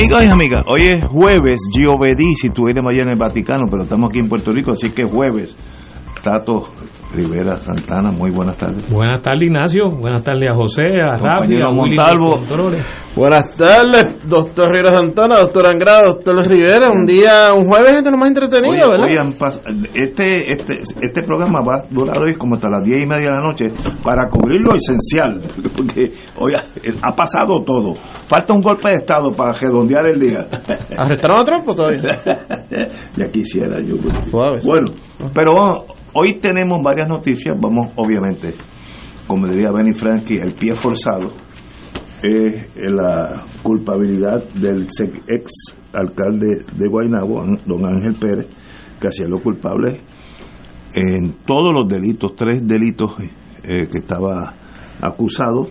Amigas y amigas, hoy es jueves, Giovedí, si tú eres allá en el Vaticano, pero estamos aquí en Puerto Rico, así que jueves. Tato Rivera Santana, muy buenas tardes. Buenas tardes, Ignacio. Buenas tardes a José, a Rafi, a Montalvo. Buenas tardes, doctor Rivera Santana, doctor Angrado, doctor Rivera. Un día, un jueves es de lo más entretenido, ¿verdad? este, este, este programa va a durar hoy como hasta las diez y media de la noche para cubrir lo esencial, porque hoy ha, pasado todo. Falta un golpe de Estado para redondear el día. ¿Arrestaron a Trump todavía? ya quisiera yo. Bueno, pero Hoy tenemos varias noticias, vamos obviamente, como diría Benny Frankie, el pie forzado es la culpabilidad del ex alcalde de Guaynabo, don Ángel Pérez, que hacía lo culpable en todos los delitos, tres delitos eh, que estaba acusado,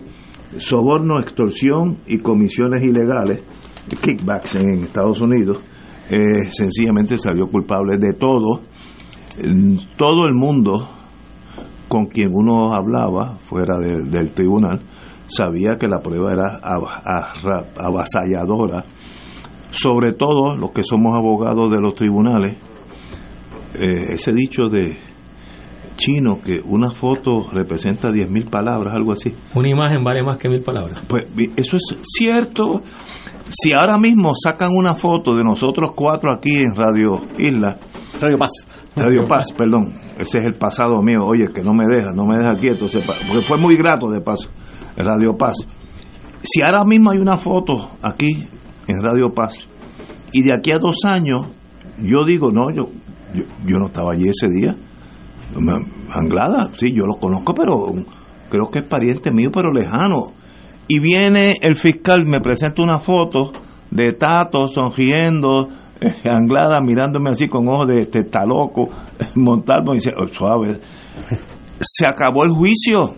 soborno, extorsión y comisiones ilegales, kickbacks en Estados Unidos, eh, sencillamente salió culpable de todo todo el mundo con quien uno hablaba fuera del tribunal sabía que la prueba era avasalladora, sobre todo los que somos abogados de los tribunales. Eh, ese dicho de chino que una foto representa 10.000 palabras, algo así. Una imagen vale más que mil palabras. Pues eso es cierto. Si ahora mismo sacan una foto de nosotros cuatro aquí en Radio Isla, Radio Paz. Radio Paz, perdón. Ese es el pasado mío. Oye, que no me deja, no me deja quieto. Porque fue muy grato de paso. Radio Paz. Si ahora mismo hay una foto aquí en Radio Paz y de aquí a dos años yo digo, no, yo, yo, no estaba allí ese día. Anglada, sí, yo lo conozco, pero creo que es pariente mío, pero lejano. Y viene el fiscal, me presenta una foto de Tato sonriendo, Anglada mirándome así con ojos de este está loco, montando y dice, oh, suave. Se acabó el juicio.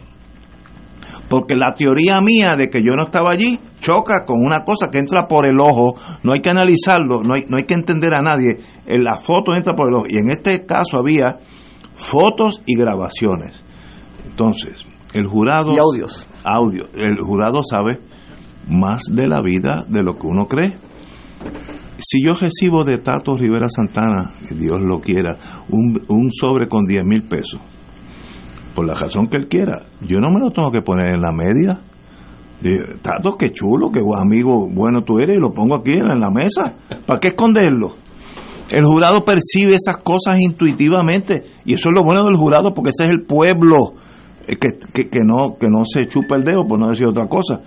Porque la teoría mía de que yo no estaba allí choca con una cosa que entra por el ojo, no hay que analizarlo, no hay, no hay que entender a nadie. En la foto entra por el ojo. Y en este caso había fotos y grabaciones. Entonces, el jurado. Y audios. Audio. El jurado sabe más de la vida de lo que uno cree si yo recibo de Tato Rivera Santana, Dios lo quiera, un, un sobre con 10 mil pesos, por la razón que él quiera, yo no me lo tengo que poner en la media. Tato, qué chulo, qué amigo bueno tú eres, y lo pongo aquí en la mesa. ¿Para qué esconderlo? El jurado percibe esas cosas intuitivamente, y eso es lo bueno del jurado, porque ese es el pueblo eh, que, que, que no, que no se chupa el dedo, por no decir otra cosa.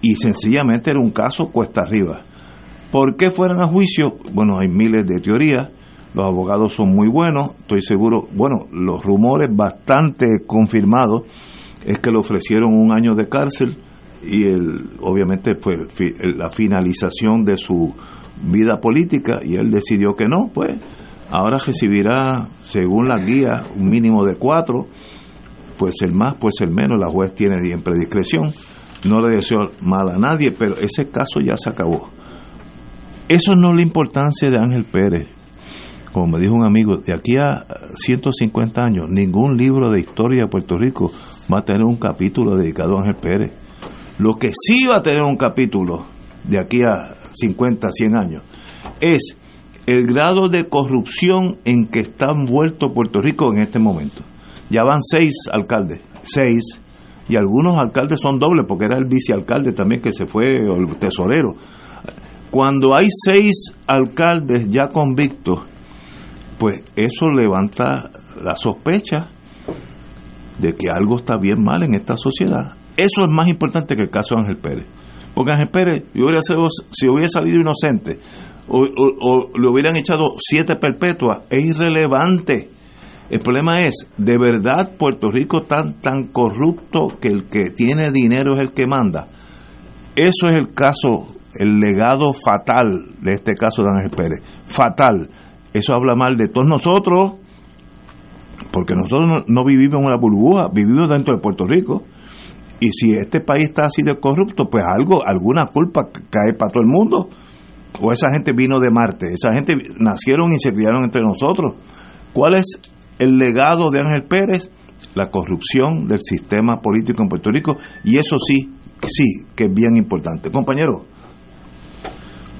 Y sencillamente era un caso cuesta arriba ¿Por qué fueron a juicio? Bueno, hay miles de teorías. Los abogados son muy buenos, estoy seguro. Bueno, los rumores bastante confirmados es que le ofrecieron un año de cárcel y el, obviamente fue la finalización de su vida política y él decidió que no, pues ahora recibirá, según la guía, un mínimo de cuatro, pues el más, pues el menos, la juez tiene siempre discreción, no le deseo mal a nadie, pero ese caso ya se acabó. Eso no es la importancia de Ángel Pérez. Como me dijo un amigo, de aquí a 150 años, ningún libro de historia de Puerto Rico va a tener un capítulo dedicado a Ángel Pérez. Lo que sí va a tener un capítulo de aquí a 50, 100 años es el grado de corrupción en que está envuelto Puerto Rico en este momento. Ya van seis alcaldes, seis, y algunos alcaldes son dobles, porque era el vicealcalde también que se fue, o el tesorero Cuando hay seis alcaldes ya convictos, pues eso levanta la sospecha de que algo está bien mal en esta sociedad. Eso es más importante que el caso de Ángel Pérez. Porque Ángel Pérez, si hubiera salido inocente o, le hubieran echado siete perpetuas, es irrelevante. El problema es, ¿de verdad Puerto Rico tan, tan corrupto que el que tiene dinero es el que manda? Eso es el caso, el legado fatal de este caso de Ángel Pérez. Fatal. Eso habla mal de todos nosotros, porque nosotros no, vivimos en una burbuja, vivimos dentro de Puerto Rico. Y si este país está así de corrupto, pues algo, alguna culpa cae para todo el mundo. O esa gente vino de Marte, esa gente nacieron y se criaron entre nosotros. ¿Cuál es el legado de Ángel Pérez? La corrupción del sistema político en Puerto Rico. Y eso sí, sí, que es bien importante. Compañero.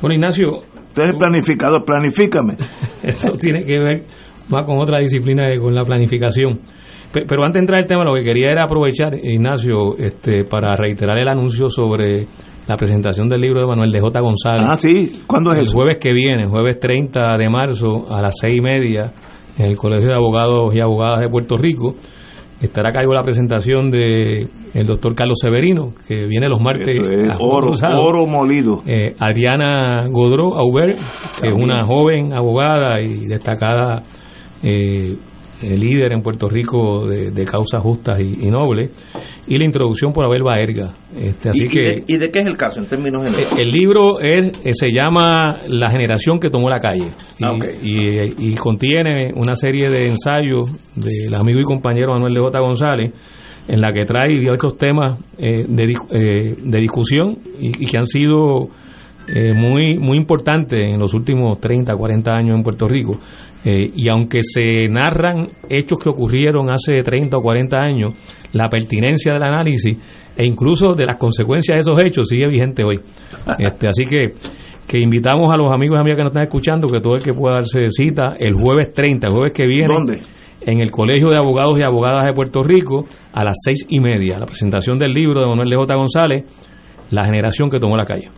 Bueno, Ignacio. Usted es planificador, planifícame. Esto tiene que ver va con otra disciplina con la planificación. Pero antes de entrar al tema, lo que quería era aprovechar, Ignacio, este, para reiterar el anuncio sobre la presentación del libro de Manuel de J. González. Ah, sí, ¿cuándo es el jueves que viene, jueves 30 de marzo a las seis y media en el Colegio de Abogados y Abogadas de Puerto Rico. Estará a cargo la presentación de el doctor Carlos Severino, que viene los martes. oro, oro molido. Eh, Adriana Godró Aubert, que es una joven abogada y destacada eh, líder en Puerto Rico de, causas justas y, nobles, y la introducción por Abel Baerga. Este, así ¿Y, que, de, ¿Y de qué es el caso en términos generales? El, libro es, eh, se llama La generación que tomó la calle ah, y, contiene una serie de ensayos del amigo y compañero Manuel de J. González en la que trae diversos temas eh, de, eh, de discusión y, que han sido eh, muy, muy importante en los últimos 30, 40 años en Puerto Rico. Eh, y aunque se narran hechos que ocurrieron hace 30 o 40 años, la pertinencia del análisis e incluso de las consecuencias de esos hechos sigue vigente hoy. Este, así que, que invitamos a los amigos y amigas que nos están escuchando que todo el que pueda darse cita el jueves 30, el jueves que viene. en el Colegio de Abogados y Abogadas de Puerto Rico a las seis y media. La presentación del libro de Manuel J. González, La generación que tomó la calle.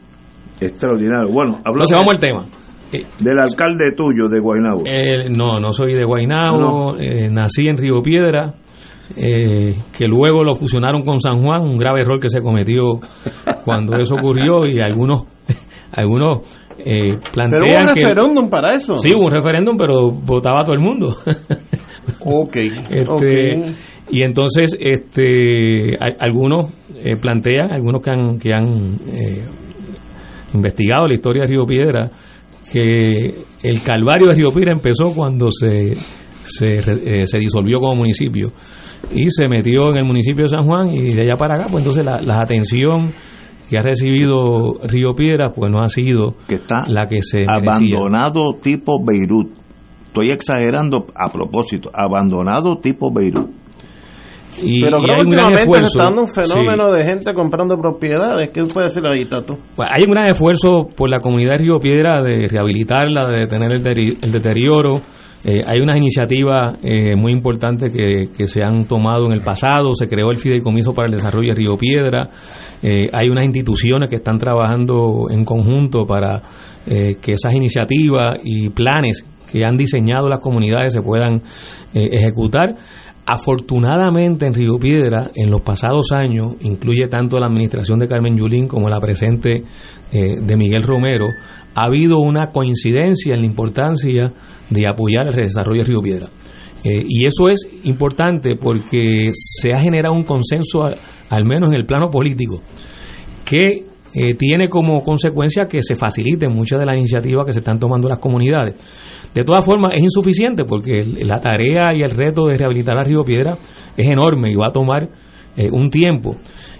Extraordinario. Bueno, Entonces vamos al tema. Eh, del alcalde tuyo de Guaynabo. Eh, no, no soy de Guaynabo. Eh, nací en Río Piedra. que luego lo fusionaron con San Juan, un grave error que se cometió cuando eso ocurrió y algunos algunos plantean pero hubo un referéndum para eso sí hubo un referéndum pero votaba todo el mundo ok, este, y entonces este algunos plantean algunos que han que han investigado la historia de Río Piedra, que el calvario de Río Piedra empezó cuando se, se, eh, se, disolvió como municipio y se metió en el municipio de San Juan y de allá para acá, pues entonces la, la atención que ha recibido Río Piedra, pues no ha sido que está la que se abandonado tipo Beirut. Estoy exagerando a propósito, abandonado tipo Beirut. Pero creo que últimamente se está dando un fenómeno de gente comprando propiedades. ¿Qué puede decir ahí, Tato? Pues hay un gran esfuerzo por la comunidad de Río Piedra de rehabilitarla, de detener el, deterioro. Eh, hay unas iniciativas eh, muy importantes que, que, se han tomado en el pasado. Se creó el Fideicomiso para el Desarrollo de Río Piedra. Eh, hay unas instituciones que están trabajando en conjunto para que esas iniciativas y planes que han diseñado las comunidades se puedan ejecutar. Afortunadamente en Río Piedra, en los pasados años, incluye tanto la administración de Carmen Yulín como la presente eh, de Miguel Romero, ha habido una coincidencia en la importancia de apoyar el desarrollo de Río Piedra. Eh, y eso es importante porque se ha generado un consenso, al menos en el plano político, que eh, tiene como consecuencia que se faciliten muchas de las iniciativas que se están tomando las comunidades. De todas formas, es insuficiente porque la tarea y el reto de rehabilitar a Río Piedra es enorme y va a tomar eh, un tiempo.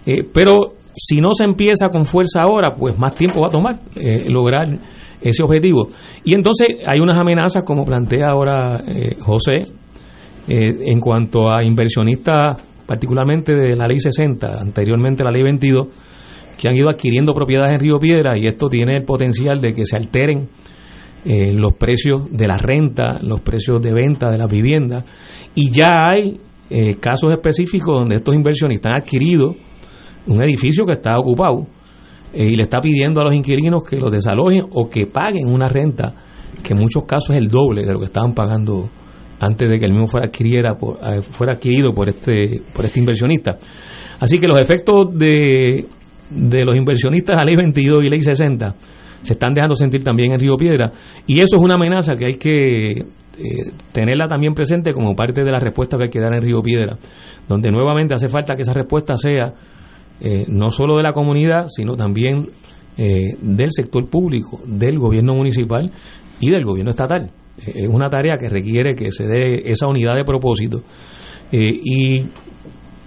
Eh, pero si no se empieza con fuerza ahora, pues más tiempo va a tomar eh, lograr ese objetivo. Y entonces hay unas amenazas, como plantea ahora José, en cuanto a inversionistas, particularmente de la ley 60, anteriormente la ley 22, que han ido adquiriendo propiedades en Río Piedra y esto tiene el potencial de que se alteren eh, los precios de la renta, los precios de venta de las viviendas. Y ya hay eh, casos específicos donde estos inversionistas han adquirido un edificio que está ocupado eh, y le está pidiendo a los inquilinos que los desalojen o que paguen una renta que en muchos casos es el doble de lo que estaban pagando antes de que el mismo fuera adquiriera por, fuera adquirido por este por este inversionista. Así que los efectos de, de los inversionistas a ley 22 y ley 60 se están dejando sentir también en Río Piedra y eso es una amenaza que hay que eh, tenerla también presente como parte de la respuesta que hay que dar en Río Piedra, donde nuevamente hace falta que esa respuesta sea eh, no solo de la comunidad, sino también eh, del sector público, del gobierno municipal y del gobierno estatal. es una tarea que requiere que se dé esa unidad de propósito. y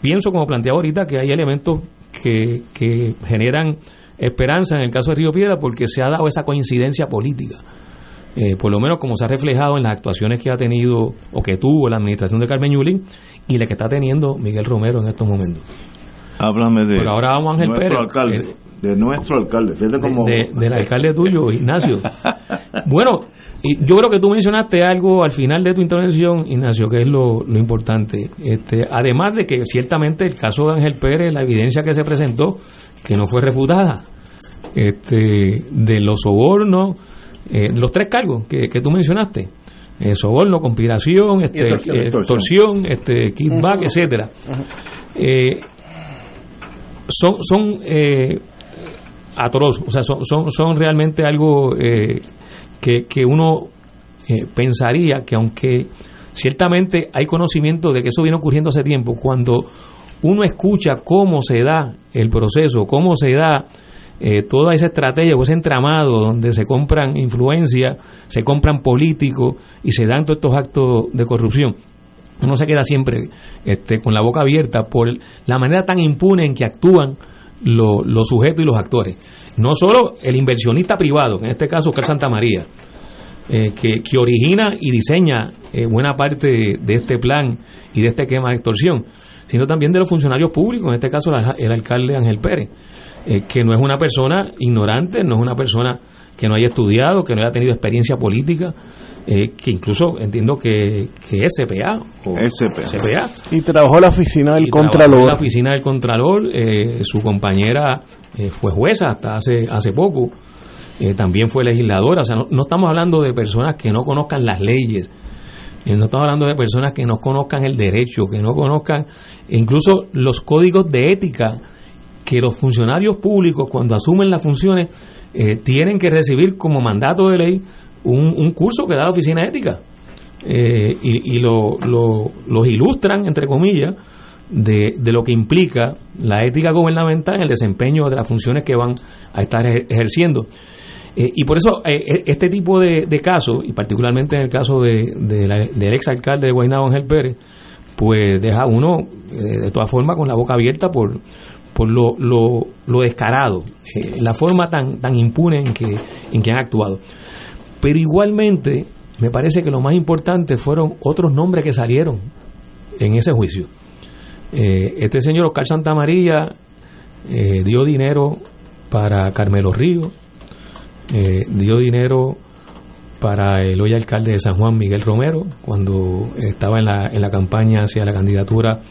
pienso, como planteaba ahorita, que hay elementos que, que generan esperanza en el caso de Río Piedra porque se ha dado esa coincidencia política. Eh, por lo menos como se ha reflejado en las actuaciones que ha tenido o que tuvo la administración de Carmen Yulín y la que está teniendo Miguel Romero en estos momentos. Háblame de ahora vamos Ángel nuestro Pérez, alcalde, eh, de nuestro alcalde, fíjate como de- del alcalde tuyo, Ignacio. Bueno, y yo creo que tú mencionaste algo al final de tu intervención, Ignacio, que es lo, lo importante. Este, además de que ciertamente el caso de Ángel Pérez, la evidencia que se presentó, que no fue refutada, este, de los sobornos, eh, los tres cargos que, que tú mencionaste. eh, soborno, conspiración, este, extorsión. eh, extorsión, este, kickback, etcétera. Eh, son son eh, atroz, o sea, son, son, son realmente algo eh, que, que uno eh, pensaría que aunque ciertamente hay conocimiento de que eso viene ocurriendo hace tiempo, cuando uno escucha cómo se da el proceso, cómo se da eh, toda esa estrategia o ese entramado donde se compran influencias, se compran políticos y se dan todos estos actos de corrupción, uno se queda siempre este, con la boca abierta por la manera tan impune en que actúan lo- los sujetos y los actores. No solo el inversionista privado, en este caso Oscar Santa María, eh, que, que origina y diseña eh, buena parte de este plan y de este esquema de extorsión, sino también de los funcionarios públicos, en este caso el, el alcalde Ángel Pérez, eh, que no es una persona ignorante, no es una persona que no haya estudiado, que no haya tenido experiencia política, eh, que incluso entiendo que, que es CPA o SPA. CPA Y trabajó la oficina del y trabajó en Contralor. la oficina del Contralor, eh, su compañera eh, fue jueza hasta hace, hace poco, eh, también fue legisladora, o sea, no, no estamos hablando de personas que no conozcan las leyes, no estamos hablando de personas que no conozcan el derecho, que no conozcan incluso los códigos de ética que los funcionarios públicos cuando asumen las funciones eh, tienen que recibir como mandato de ley un, un curso que da la oficina ética eh, y, y lo, lo- los ilustran, entre comillas, de, de lo que implica la ética gubernamental en el desempeño de las funciones que van a estar ejer- ejerciendo. Eh, y por eso eh, este tipo de, de casos, y particularmente en el caso de, de la- del exalcalde de Guaynabo, Ángel Pérez, pues deja uno eh, de todas formas con la boca abierta por, por lo, lo, lo descarado, eh, la forma tan, tan impune en que, en que han actuado. Pero igualmente, me parece que lo más importante fueron otros nombres que salieron en ese juicio. Eh, este señor Oscar Santamaría eh, dio dinero para Carmelo Río, eh, dio dinero para el hoy alcalde de San Juan, Miguel Romero, cuando estaba en la, en la campaña hacia la candidatura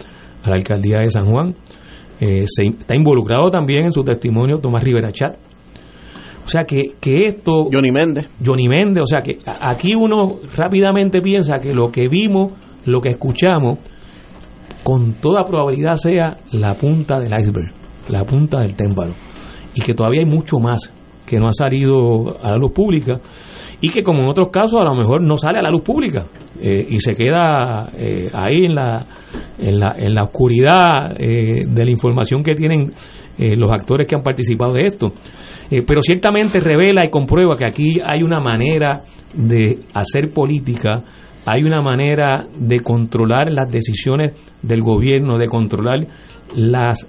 a la alcaldía de San Juan. Eh, se, está involucrado también en su testimonio Tomás Rivera Chat. O sea que, que esto... Johnny Méndez. Johnny Méndez, o sea que aquí uno rápidamente piensa que lo que vimos, lo que escuchamos, con toda probabilidad sea la punta del iceberg, la punta del témpano, y que todavía hay mucho más que no ha salido a la luz pública y que como en otros casos a lo mejor no sale a la luz pública eh, y se queda eh, ahí en la, en la, en la oscuridad eh, de la información que tienen eh, los actores que han participado de esto. Eh, pero ciertamente revela y comprueba que aquí hay una manera de hacer política, hay una manera de controlar las decisiones del gobierno, de controlar las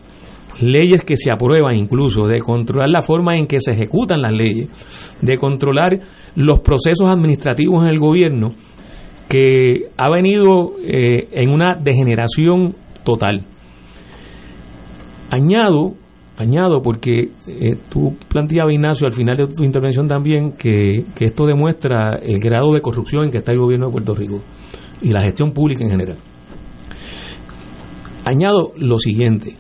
leyes que se aprueban incluso, de controlar la forma en que se ejecutan las leyes, de controlar los procesos administrativos en el gobierno, que ha venido eh, en una degeneración total. Añado, añado porque eh, tú planteabas, Ignacio, al final de tu intervención también, que, que esto demuestra el grado de corrupción en que está el gobierno de Puerto Rico y la gestión pública en general. Añado lo siguiente.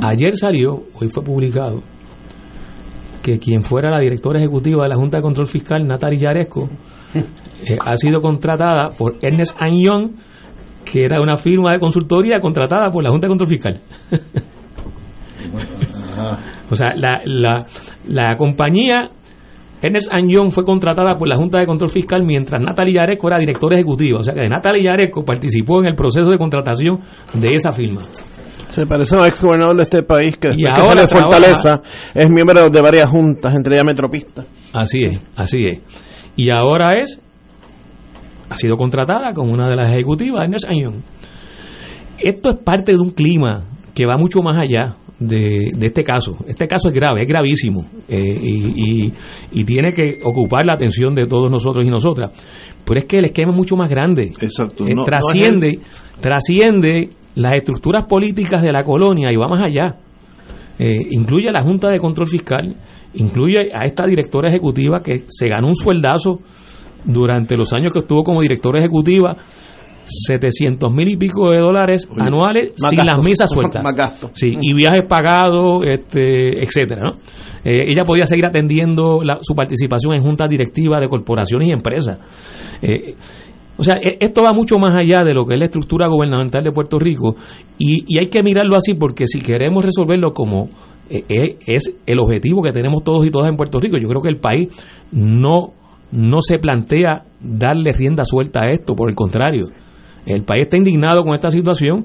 Ayer salió, hoy fue publicado, que quien fuera la directora ejecutiva de la Junta de Control Fiscal, Natalie Yaresco, eh, ha sido contratada por Ernest Young, que era una firma de consultoría contratada por la Junta de Control Fiscal. o sea, la, la, la compañía Ernest Young fue contratada por la Junta de Control Fiscal mientras Natalie Yaresco era directora ejecutiva. O sea que Natalie Yaresco participó en el proceso de contratación de esa firma. Se parece a un ex gobernador de este país que, Y que ahora sale de Fortaleza, es miembro de varias juntas, entre ellas Metropista. Así es, así es. Y ahora es, ha sido contratada como una de las ejecutivas de Ernst Young. Esto es parte de un clima que va mucho más allá de, de este caso. Este caso es grave, es gravísimo eh, y, y- y tiene que ocupar la atención de todos nosotros y nosotras. Pero es que el esquema es mucho más grande. Exacto. Eh, No- no es trasciende, trasciende las estructuras políticas de la colonia y va más allá. Eh, incluye a la Junta de Control Fiscal, incluye a esta directora ejecutiva que se ganó un sueldazo durante los años que estuvo como directora ejecutiva, 700 mil y pico de dólares Oye, anuales sin gastos. las misas sueltas. Más gastos. Sí, y viajes pagados, este, etcétera, ¿no? Eh, ella podía seguir atendiendo la- su participación en juntas directivas de corporaciones y empresas. Eh, o sea, e- esto va mucho más allá de lo que es la estructura gubernamental de Puerto Rico y, hay que mirarlo así porque si queremos resolverlo como eh, eh, es el objetivo que tenemos todos y todas en Puerto Rico, yo creo que el país no, no se plantea darle rienda suelta a esto, por el contrario, el país está indignado con esta situación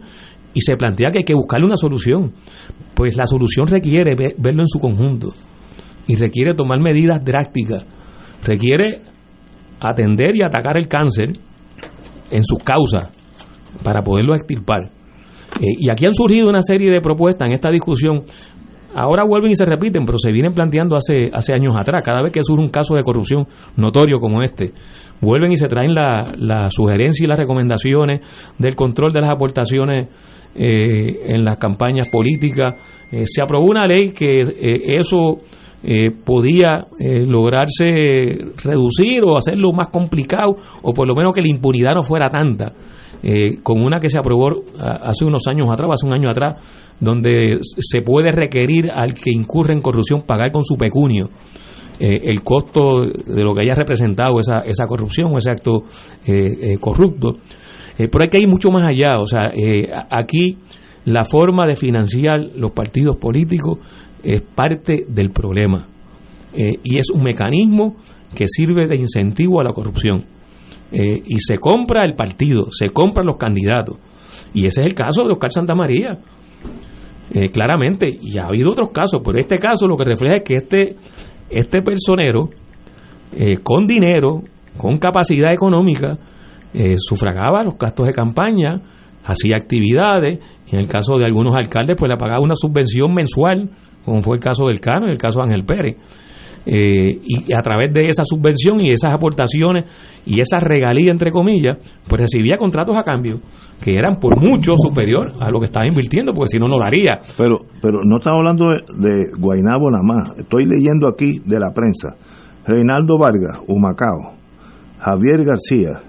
y se plantea que hay que buscarle una solución. Pues la solución requiere ve- verlo en su conjunto y requiere tomar medidas drásticas, requiere atender y atacar el cáncer en sus causas para poderlo extirpar. Eh, y aquí han surgido una serie de propuestas en esta discusión. Ahora vuelven y se repiten, pero se vienen planteando hace, hace años atrás. Cada vez que surge un caso de corrupción notorio como este, vuelven y se traen la, la sugerencia y las recomendaciones del control de las aportaciones eh, en las campañas políticas. Eh, se aprobó una ley que eh, eso eh, podía eh, lograrse reducir o hacerlo más complicado o por lo menos que la impunidad no fuera tanta eh, con una que se aprobó hace unos años atrás, hace un año atrás, donde se puede requerir al que incurre en corrupción pagar con su pecunio eh, el costo de lo que haya representado esa, esa corrupción o ese acto eh, corrupto. Pero hay que ir mucho más allá, o sea, aquí la forma de financiar los partidos políticos es parte del problema eh, y es un mecanismo que sirve de incentivo a la corrupción. Eh, y se compra el partido, se compran los candidatos. Y ese es el caso de Oscar Santamaría. Eh, claramente, y ha habido otros casos, pero este caso lo que refleja es que este, este personero, con dinero, con capacidad económica, sufragaba los gastos de campaña, hacía actividades, en el caso de algunos alcaldes, pues le pagaba una subvención mensual, como fue el caso del Cano y el caso de Ángel Pérez. Eh, y a través de esa subvención y esas aportaciones y esa regalía, entre comillas, pues recibía contratos a cambio que eran por mucho superior a lo que estaba invirtiendo, porque si no, no lo haría. Pero, pero no estamos hablando de, de Guainabo nada más. Estoy leyendo aquí de la prensa. Reinaldo Vargas, Humacao, Javier García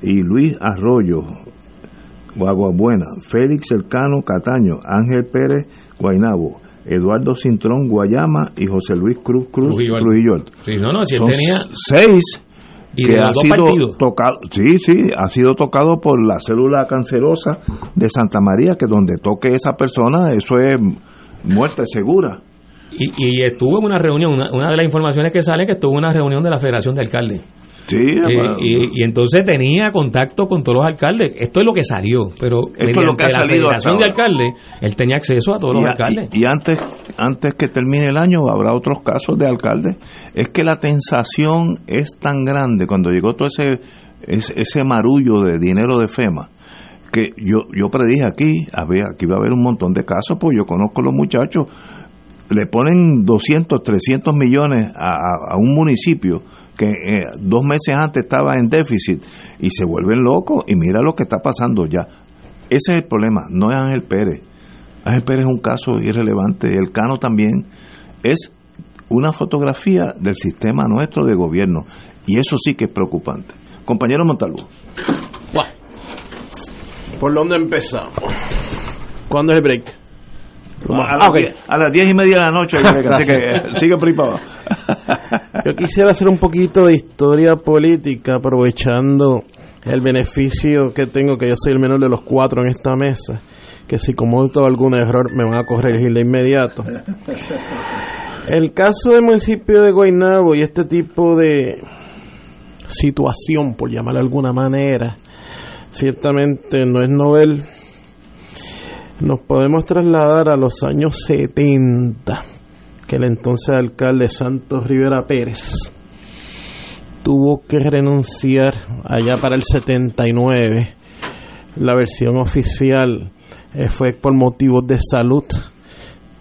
y Luis Arroyo, Guaguabuena, Félix Elcano Cataño, Ángel Pérez, Guainabo, Eduardo Cintrón, Guayama y José Luis Cruz Cruz Trujillo. Trujillo. Sí, no, no, si él Son tenía. seis Y que ha sido partidos. tocado, sí, sí, ha sido tocado por la célula cancerosa de Santa María, que donde toque esa persona, eso es muerte segura. Y, y estuvo en una reunión, una, una de las informaciones que sale que estuvo en una reunión de la Federación de Alcaldes. Sí, Eh, y, y entonces tenía contacto con todos los alcaldes. Esto es lo que salió, pero es lo que ha la salido Federación de. Alcaldes, él tenía acceso a todos los alcaldes. y- y antes, antes que termine el año habrá otros casos de alcaldes. Es que la tensación es tan grande cuando llegó todo ese, ese, ese marullo de dinero de FEMA que yo, yo predije aquí, había, aquí iba a haber un montón de casos, pues yo conozco a los muchachos, le ponen 200, 300 millones a, a- a un municipio que eh, dos meses antes estaba en déficit y se vuelven locos y mira lo que está pasando ya. Ese es el problema, no es Ángel Pérez. Ángel Pérez es un caso irrelevante, el Cano también es una fotografía del sistema nuestro de gobierno y eso sí que es preocupante. Compañero Montalvo, ¿Por dónde empezamos? ¿Cuándo es el break? A, a, las diez y media de la noche, así que sigue por ahí para abajo. Yo quisiera hacer un poquito de historia política aprovechando el beneficio que tengo, que yo soy el menor de los cuatro en esta mesa, que si cometo algún error me van a corregir de inmediato. El caso del municipio de Guaynabo y este tipo de situación, por llamarlo de alguna manera, ciertamente no es novel. Nos podemos trasladar a los años 70, que el entonces alcalde Santos Rivera Pérez tuvo que renunciar allá para el 79. La versión oficial eh, fue por motivos de salud,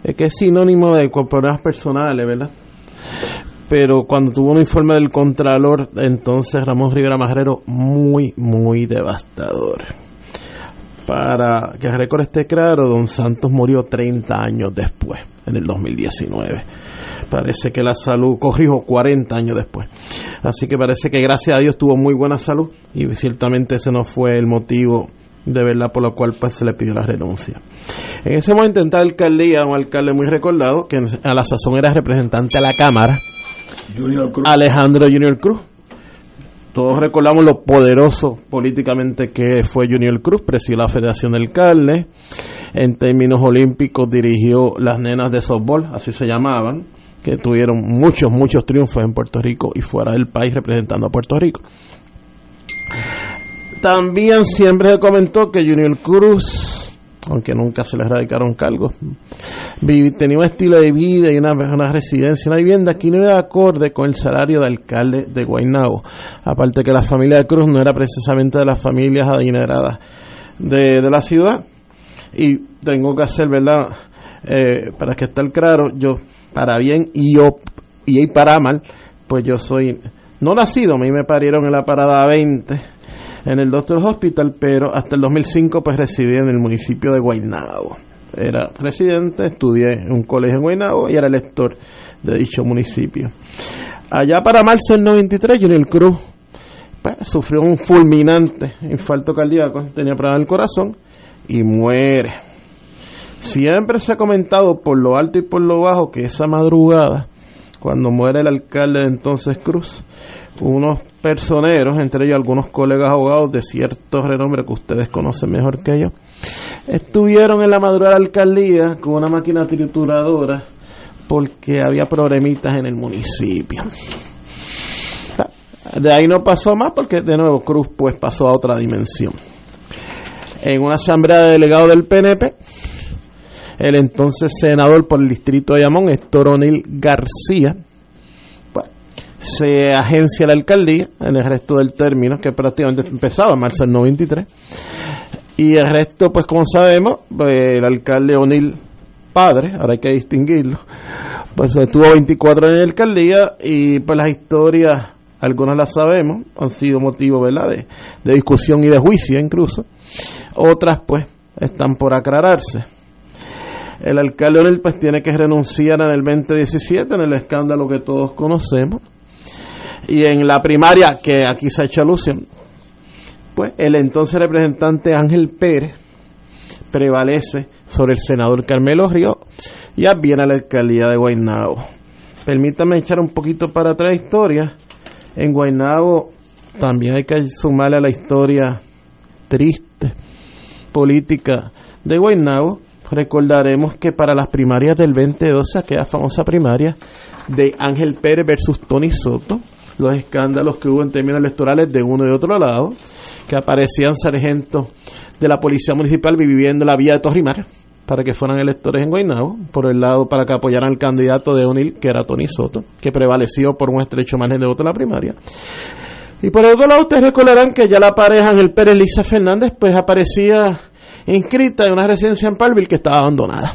eh, que es sinónimo de problemas personales, ¿verdad? Pero cuando tuvo un informe del Contralor, entonces Ramón Rivera Majrero, muy, muy devastador. Para que el récord esté claro, don Santos murió 30 años después, en el 2019 parece que la salud corrijo 40 años después. Así que parece que gracias a Dios tuvo muy buena salud y ciertamente ese no fue el motivo de verdad por lo cual pues se le pidió la renuncia. En ese momento en tal alcaldía, un alcalde muy recordado, que a la sazón era representante a la Cámara, Alejandro Junior Cruz. Todos recordamos lo poderoso políticamente que fue Junior Cruz, presidió la Federación de Alcaldes, en términos olímpicos dirigió las nenas de softball, así se llamaban, que tuvieron muchos, muchos triunfos en Puerto Rico y fuera del país representando a Puerto Rico. También siempre se comentó que Junior Cruz, aunque nunca se le radicaron cargos, tenía un estilo de vida y una, una, residencia, una vivienda que no de acorde con el salario de alcalde de Guaynabo. Aparte que la familia de Cruz no era precisamente de las familias adineradas de, la ciudad. Y tengo que hacer, ¿verdad? Eh, para que esté claro, yo para bien y yo y para mal, pues yo soy no nacido, a mí me parieron en la parada 20 en el Doctor Hospital, pero hasta el 2005 pues residí en el municipio de Guaynabo. Era residente, estudié en un colegio en Guaynabo y era lector de dicho municipio. Allá para marzo del 93, Junior Cruz pues, sufrió un fulminante infarto cardíaco, tenía problema el corazón y muere Siempre se ha comentado por lo alto y por lo bajo que esa madrugada, cuando muere el alcalde de entonces Cruz, unos personeros, entre ellos algunos colegas abogados de cierto renombre que ustedes conocen mejor que yo, estuvieron en la madrugada de la alcaldía con una máquina trituradora porque había problemitas en el municipio. De ahí no pasó más porque de nuevo Cruz pues pasó a otra dimensión. En una asamblea de delegados del PNP, el entonces senador por el distrito de Ayamón, Héctor O'Neill García, se agencia la alcaldía en el resto del término, que prácticamente empezaba en marzo del 93. Y el resto, pues como sabemos, pues, el alcalde O'Neill padre, ahora hay que distinguirlo, pues estuvo 24 años en la alcaldía y pues las historias, algunas las sabemos, han sido motivo ¿verdad? De, de discusión y de juicio incluso, otras pues están por aclararse. El alcalde O'Neill pues tiene que renunciar en el 2017 en el escándalo que todos conocemos. Y en la primaria, que aquí se ha hecho alusión, pues el entonces representante Ángel Pérez prevalece sobre el senador Carmelo Río y viene a la alcaldía de Guaynabo. Permítame echar un poquito para atrás historia. En Guaynabo también hay que sumarle a la historia triste política de Guaynabo recordaremos que para las primarias del 2012, aquella famosa primaria de Ángel Pérez versus Tony Soto, los escándalos que hubo en términos electorales de uno y otro lado, que aparecían sargentos de la policía municipal viviendo la vía de Torrimar para que fueran electores en Guaynabo, por el lado para que apoyaran al candidato de O'Neill, que era Tony Soto, que prevaleció por un estrecho margen de voto en la primaria. Y por el otro lado, ustedes recordarán que ya la pareja Ángel Pérez Lisa Fernández, pues aparecía inscrita en una residencia en Palville que estaba abandonada.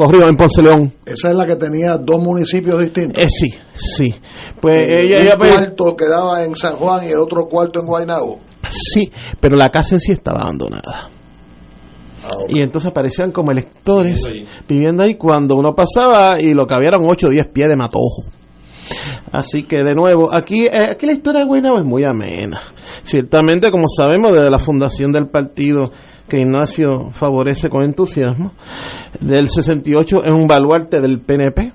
Corrió en Ponce León. Esa es la que tenía dos municipios distintos. Eh, sí, sí. Pues ella, un cuarto quedaba en San Juan y el otro cuarto en Guaynabo. Sí, pero la casa en sí estaba abandonada. Ah, y entonces aparecían como electores viviendo ahí cuando uno pasaba y lo que había eran 8 o 10 pies de matojo. Así que de nuevo, aquí, eh, aquí la historia de Guaynabo es muy amena. Ciertamente, como sabemos, desde la fundación del partido que Ignacio favorece con entusiasmo, del 68 es un baluarte del PNP,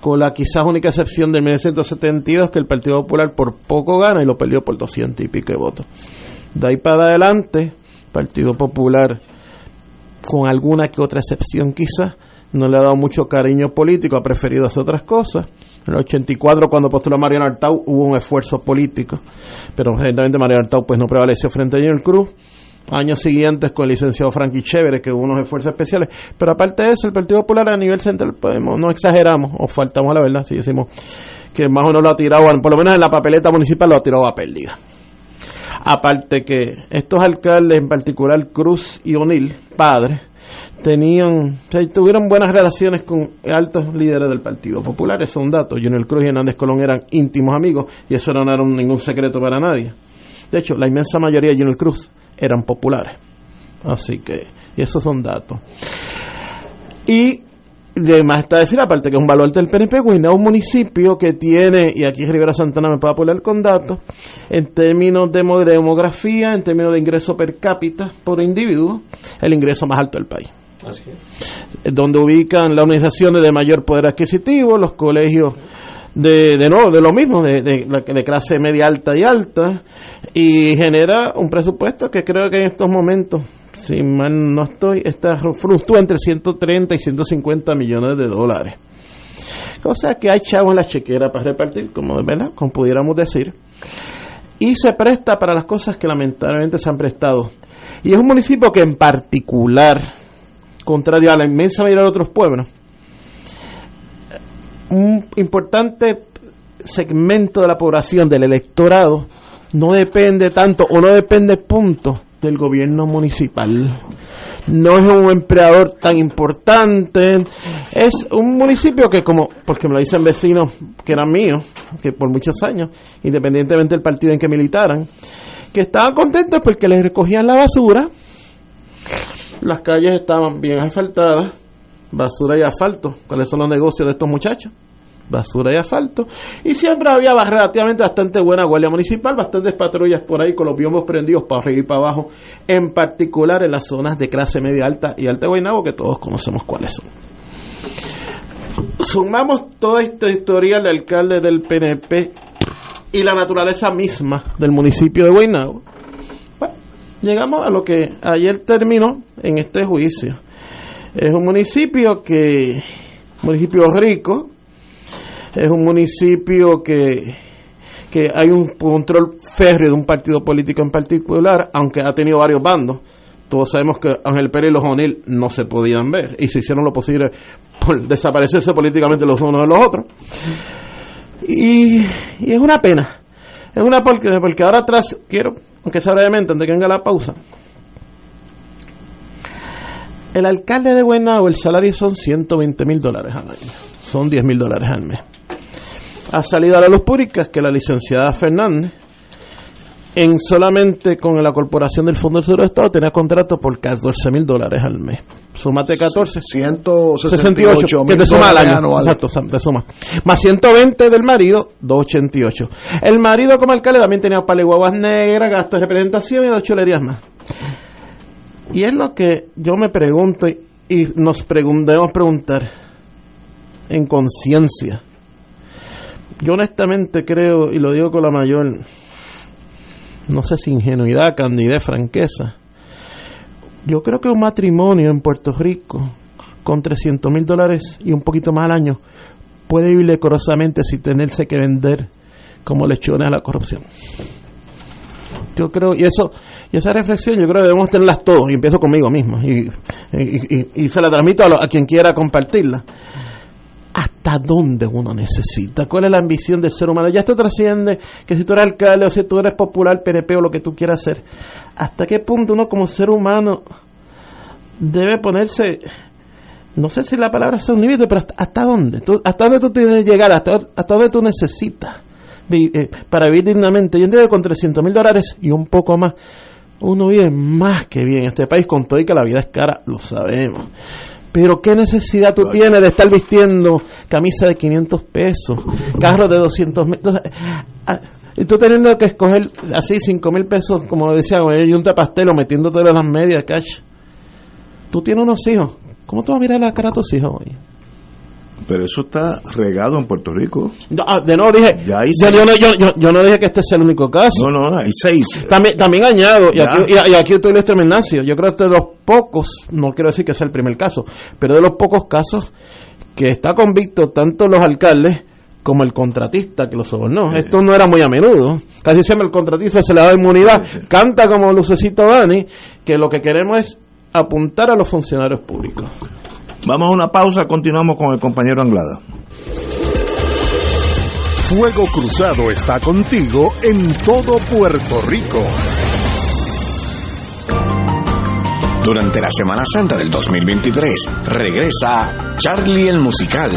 con la quizás única excepción del 1972 que el Partido Popular por poco gana y lo perdió por 200 y pico de votos. De ahí para adelante, Partido Popular, con alguna que otra excepción quizás, no le ha dado mucho cariño político, ha preferido hacer otras cosas. En el 84, cuando postuló Mariano Artau, hubo un esfuerzo político, pero generalmente Mariano Artau pues no prevaleció frente a Junior Cruz. Años siguientes con el licenciado Frankie Chévere, que hubo unos esfuerzos especiales. Pero aparte de eso, el Partido Popular a nivel central, podemos, no exageramos, o faltamos a la verdad, si decimos que más o menos lo ha tirado, por lo menos en la papeleta municipal lo ha tirado a pérdida. Aparte que estos alcaldes, en particular Cruz y O'Neill, padres, tenían, tuvieron buenas relaciones con altos líderes del Partido Popular, eso es un dato. Junior Cruz y Hernández Colón eran íntimos amigos y eso no era ningún secreto para nadie. De hecho, la inmensa mayoría de Junior Cruz eran populares. Así que, y esos son datos. Y Además está decir, aparte que es un valor del PNP, Guinea un municipio que tiene, y aquí Rivera Santana me puede apoyar con datos, en términos de demografía, en términos de ingreso per cápita por individuo, el ingreso más alto del país. Así es. Donde ubican las organizaciones de mayor poder adquisitivo, los colegios de, de nuevo, de lo mismo, de, de, de, clase media alta y alta, y genera un presupuesto que creo que en estos momentos si mal no estoy, está, fluctúa entre 130 y 150 millones de dólares. O sea que hay chavos en la chequera para repartir, como, ¿verdad? como pudiéramos decir. Y se presta para las cosas que lamentablemente se han prestado. Y es un municipio que en particular, contrario a la inmensa mayoría de otros pueblos, un importante segmento de la población, del electorado, no depende tanto o no depende punto del gobierno municipal. No es un empleador tan importante, es un municipio que como, porque me lo dicen vecinos que eran míos, que por muchos años, independientemente del partido en que militaran, que estaban contentos porque les recogían la basura, las calles estaban bien asfaltadas, basura y asfalto, ¿cuáles son los negocios de estos muchachos? Basura y asfalto. Y siempre había relativamente bastante buena guardia municipal, bastantes patrullas por ahí con los biombos prendidos para arriba y para abajo, en particular en las zonas de clase media alta y alta Guaynabo, que todos conocemos cuáles son. Sumamos toda esta historia del alcalde del PNP y la naturaleza misma del municipio de Guaynabo. llegamos a lo que ayer terminó en este juicio. Es un municipio que, municipio rico, es un municipio que, que hay un control férreo de un partido político en particular, aunque ha tenido varios bandos. Todos sabemos que Ángel Pérez y los O'Neill no se podían ver y se hicieron lo posible por desaparecerse políticamente los unos de los otros. Y, es una pena. Es una porque, porque ahora atrás quiero, aunque sea brevemente, antes que venga la pausa. El alcalde de Guaynabo, el salario son 120 mil dólares al año. Son 10 mil dólares al mes ha salido a la luz pública que la licenciada Fernández, en solamente con la corporación del Fondo del Seguro de Estado, tenía contrato por 14 mil dólares al mes. Sumate 14. 168 que te suma al año. Exacto, te suma. Más 120 del marido, 288. El marido como alcalde también tenía paleguaguas negras, gastos de representación y dos chulerías más. Y es lo que yo me pregunto y, nos debemos preguntar en conciencia yo honestamente creo, y lo digo con la mayor, no sé si ingenuidad, candidez, franqueza, yo creo que un matrimonio en Puerto Rico con 300 mil dólares y un poquito más al año puede vivir decorosamente sin tenerse que vender como lechones a la corrupción. Yo creo, y eso, y esa reflexión yo creo que debemos tenerlas todos, y empiezo conmigo mismo, y, y, se la transmito a, a quien quiera compartirla hasta dónde uno necesita, cuál es la ambición del ser humano. Ya esto trasciende que si tú eres alcalde o si tú eres popular, PNP o lo que tú quieras hacer, hasta qué punto uno como ser humano debe ponerse, no sé si la palabra es un límite, pero hasta, dónde, hasta dónde tú tienes que llegar, hasta, hasta dónde tú necesitas eh, para vivir dignamente. Yo entiendo con 300 mil dólares y un poco más, uno vive más que bien en este país, con todo y que la vida es cara, lo sabemos Pero ¿qué necesidad tú tienes de estar vistiendo camisa de 500 pesos, carro de 200 mil? Ah, y tú teniendo que escoger así 5 mil pesos, como decía, y un pastel o metiéndote las medias, cash. Tú tienes unos hijos. ¿Cómo tú vas a mirar la cara a tus hijos hoy? Pero eso está regado en Puerto Rico. Ah, de nuevo dije, Ya hay yo, no, yo- yo- yo no dije que este sea el único caso. No, no, hay seis. También, también añado, y aquí, y, y aquí estoy Lester Ignacio, yo creo que este es de los pocos, no quiero decir que sea el primer caso, pero de los pocos casos que está convicto tanto los alcaldes como el contratista que lo sobornó. Esto no era muy a menudo. Casi siempre el contratista se le da inmunidad. Canta como Lucecito Dani, que lo que queremos es apuntar a los funcionarios públicos. Vamos a una pausa, continuamos con el compañero Anglada. Fuego Cruzado está contigo en todo Puerto Rico. Durante la Semana Santa del 2023 regresa Charlie el Musical,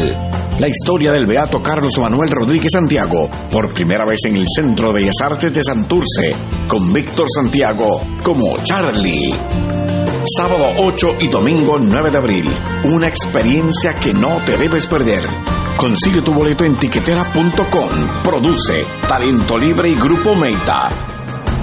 la historia del beato Carlos Manuel Rodríguez Santiago, por primera vez en el Centro de Bellas Artes de Santurce, con Víctor Santiago como Charlie. Sábado 8 y domingo 9 de abril, una experiencia que no te debes perder. Consigue tu boleto en tiquetera.com. Produce Talento Libre y Grupo Meita.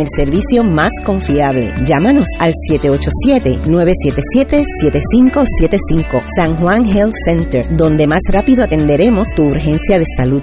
el servicio más confiable. Llámanos al 787-977-7575 San Juan Health Center, donde más rápido atenderemos tu urgencia de salud.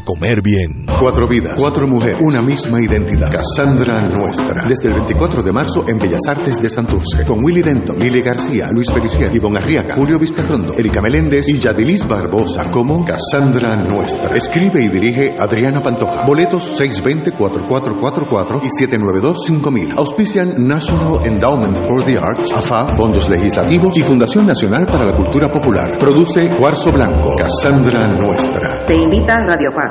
comer bien. Cuatro vidas, cuatro mujeres, una misma identidad. Cassandra Nuestra. Desde el 24 de marzo en Bellas Artes de Santurce. Con Willy Denton, Lili García, Luis Feliciano, Ivonne Arriaga, Julio Vizcarrondo, Erika Meléndez y Yadilis Barbosa como Cassandra Nuestra. Escribe y dirige Adriana Pantoja. Boletos 620-4444 y 792-5000. Auspician National Endowment for the Arts, AFA, Fondos Legislativos y Fundación Nacional para la Cultura Popular. Produce Cuarzo Blanco. Cassandra Nuestra. Te invita Radio Paz.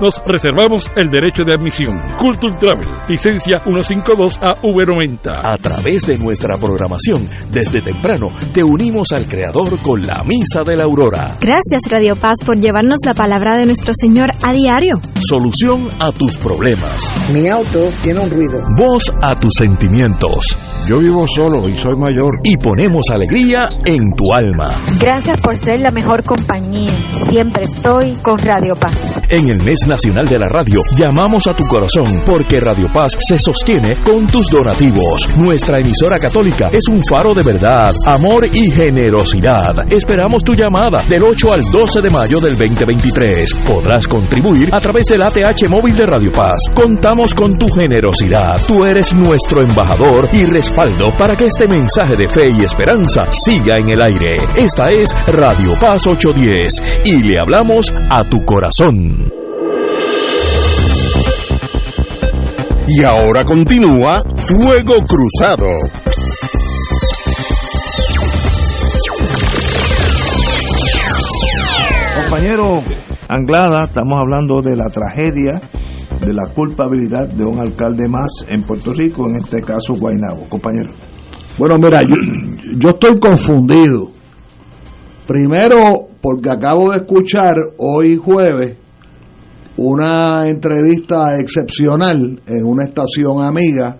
Nos reservamos el derecho de admisión. Culture Travel, licencia 152AV90. A través de nuestra programación, desde temprano, te unimos al Creador con la Misa de la Aurora. Gracias Radio Paz por llevarnos la palabra de nuestro Señor a diario. Solución a tus problemas. Mi auto tiene un ruido. Voz a tus sentimientos. Yo vivo solo y soy mayor. Y ponemos alegría en tu alma. Gracias por ser la mejor compañía. Siempre estoy con Radio Paz. En el mes nacional de la radio, llamamos a tu corazón porque Radio Paz se sostiene con tus donativos. Nuestra emisora católica es un faro de verdad, amor y generosidad. Esperamos tu llamada del 8 al 12 de mayo del 2023. Podrás contribuir a través del ATH móvil de Radio Paz. Contamos con tu generosidad. Tú eres nuestro embajador y respaldo para que este mensaje de fe y esperanza siga en el aire. Esta es Radio Paz 810 y le hablamos a tu corazón. Y ahora continúa Fuego Cruzado. Compañero Anglada, estamos hablando de la tragedia, de la culpabilidad de un alcalde más en Puerto Rico, en este caso Guaynabo. Compañero. Bueno, mira, yo, yo estoy confundido. Primero, porque acabo de escuchar hoy jueves una entrevista excepcional en una estación amiga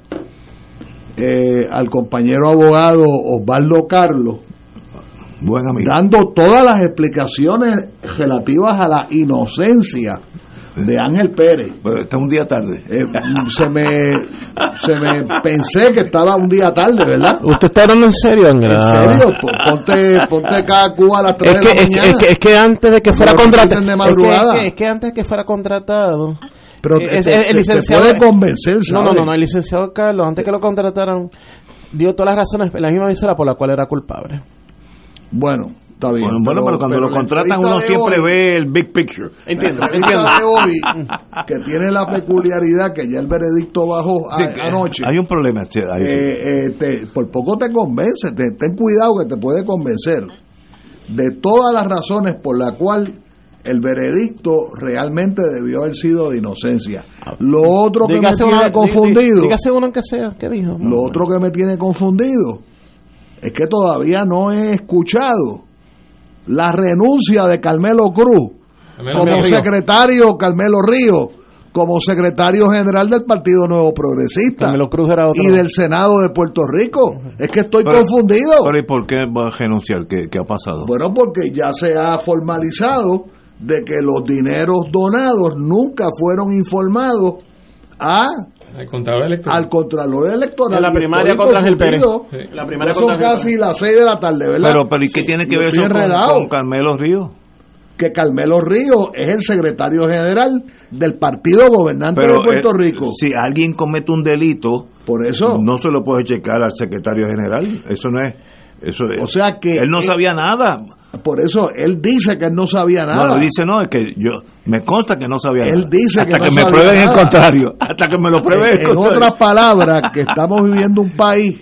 eh, al compañero abogado Osvaldo Carlos, Buen amigo. dando todas las explicaciones relativas a la inocencia de Ángel Pérez. Pero está un día tarde. Eh, se me se me pensé que estaba un día tarde, ¿verdad? ¿Usted está hablando en serio, En Angra? serio, Po- ponte, ponte cada Cuba a las 3 Es de que, la es, que, mañana. es, que, es que antes de que fuera No contratado. de Es que, madrugada. es, que, es que antes de que fuera contratado. Pero eh, es- te- el te- te licenciado. puede convencer, No, no, no, no, el licenciado Carlos, antes que lo contrataran, dio todas las razones, la misma emisora por la cual era culpable. Bueno, está bien. Bueno, bueno, pero cuando lo contratan uno siempre hoy- ve el big picture. Entiendo, La entrevista entiendo. de hoy, que tiene la peculiaridad que ya el veredicto bajó Sí, que anoche, Hay un problema. che, hay- eh, eh, te- por poco te convence, te- ten cuidado que te puede convencer de todas las razones por las cuales el veredicto realmente debió haber sido de inocencia. Lo otro que me tiene una- confundido, dí- Dígase uno que sea, ¿qué dijo? lo otro que me tiene confundido es que todavía no he escuchado la renuncia de Carmelo Cruz como Río. secretario Carmelo Río como secretario general del Partido Nuevo Progresista Carmelo Cruz era otro. y del Senado de Puerto Rico. Es que estoy Pero- confundido. Pero ¿y por qué va a renunciar? ¿Qué, qué ha pasado? Bueno, porque ya se ha formalizado de que los dineros donados nunca fueron informados a El contador electoral. al Contralor Electoral. En la primaria contra Ángel Pérez. Sí. La primaria son contra casi las 6 de la tarde, ¿verdad? pero, pero ¿y qué tiene que Yo ver eso con, enredado. con Carmelo Ríos? que Carmelo Ríos es el secretario general del partido gobernante de Puerto eh, Rico. Si alguien comete un delito, Por eso. no se lo puede checar al secretario general. Eso no es. Eso es- O sea que- Él no eh, sabía nada. Por eso él dice que él no sabía nada. No, dice no, es que yo. Me consta que no sabía Él nada. dice que Hasta no que, me sabía prueben el contrario. Hasta que me lo prueben el en, otras palabras, que estamos viviendo un país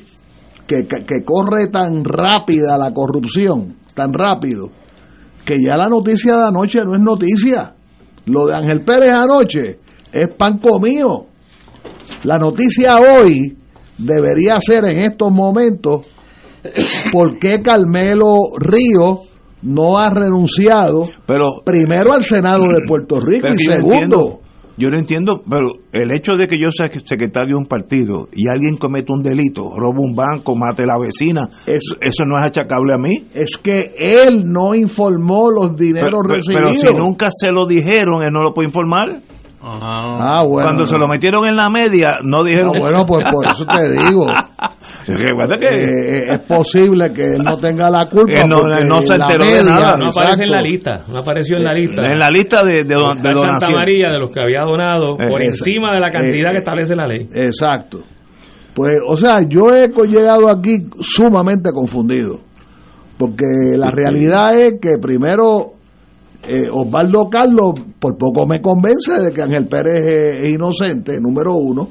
que, que, que corre tan rápida la corrupción, tan rápido, que ya la noticia de anoche no es noticia. Lo de Ángel Pérez anoche es pan comido. La noticia hoy debería ser en estos momentos por qué Carmelo Río no ha renunciado Pero primero al Senado de Puerto Rico y segundo entiendo, yo lo entiendo, pero el hecho de que yo sea secretario de un partido y alguien comete un delito, roba un banco, mate a la vecina, Es- eso no es achacable a mí. es que él no informó los dineros Pero, pero- pero recibidos. si nunca se lo dijeron, él no lo puede informar. Ah, bueno. Cuando se lo metieron en la media, no dijeron. Ah, bueno, pues por eso te digo. Recuerda que eh, es posible que él no tenga la culpa. Él no- no se enteró de nada, no aparece en la lista, no apareció en la lista. en la lista de, de, don- de Santa. María de los que había donado por Eh, encima de la cantidad eh, que establece la ley. Exacto. Pues, o sea, yo he llegado aquí sumamente confundido. Porque la realidad es que primero eh, Osvaldo Carlos por poco me convence de que Ángel Pérez es, es inocente, número uno.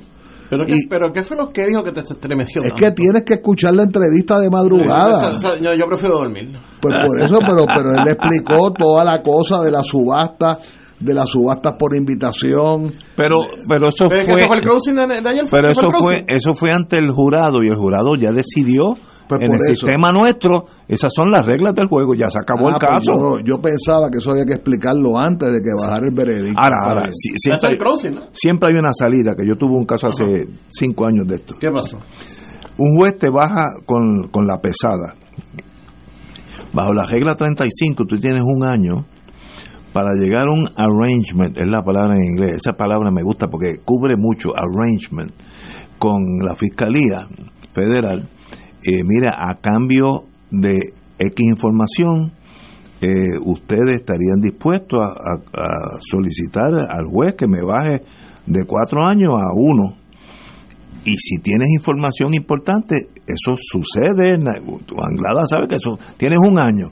¿Pero, Y- ¿Pero qué fue lo que dijo que te estremeció? Es tanto? que tienes que escuchar la entrevista de madrugada. O sea, o sea, yo, yo prefiero dormir. Pues por eso, pero, pero él explicó toda la cosa de la subasta, de las subastas por invitación. Pero, pero eso Pero fue. eso fue el closing de, de ayer. Pero ¿Qué eso el fue, eso fue ante el jurado y el jurado ya decidió. Pues en el eso. sistema nuestro, esas son las reglas del juego, ya se acabó Ah, el pues caso. yo, yo pensaba que eso había que explicarlo antes de que bajara el veredicto. Ahora, ahora, si- siempre, el closing, ¿no? siempre hay una salida, que yo tuve un caso hace cinco años de esto. ¿Qué pasó? Un juez te baja con, con la pesada. Bajo la regla 35, tú tienes un año para llegar a un arrangement, es la palabra en inglés, esa palabra me gusta porque cubre mucho, arrangement, con la Fiscalía Federal, mira, a cambio de X información, eh, ustedes estarían dispuestos a, solicitar al juez que me baje de cuatro años a uno. Y si tienes información importante, eso sucede. Anglada sabe que eso tienes un año.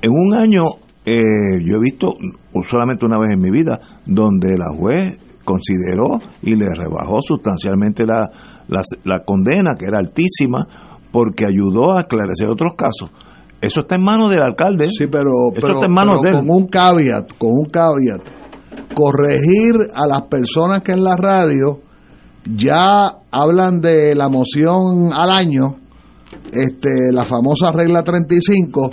En un año, eh, yo he visto solamente una vez en mi vida donde la juez consideró y le rebajó sustancialmente la, la condena, que era altísima, porque ayudó a aclarecer otros casos. Eso está en manos del alcalde. Sí, pero, Eso pero- está en manos pero de él. con un caveat, con un caveat. Corregir a las personas que en la radio ya hablan de la moción al año, este, la famosa regla 35,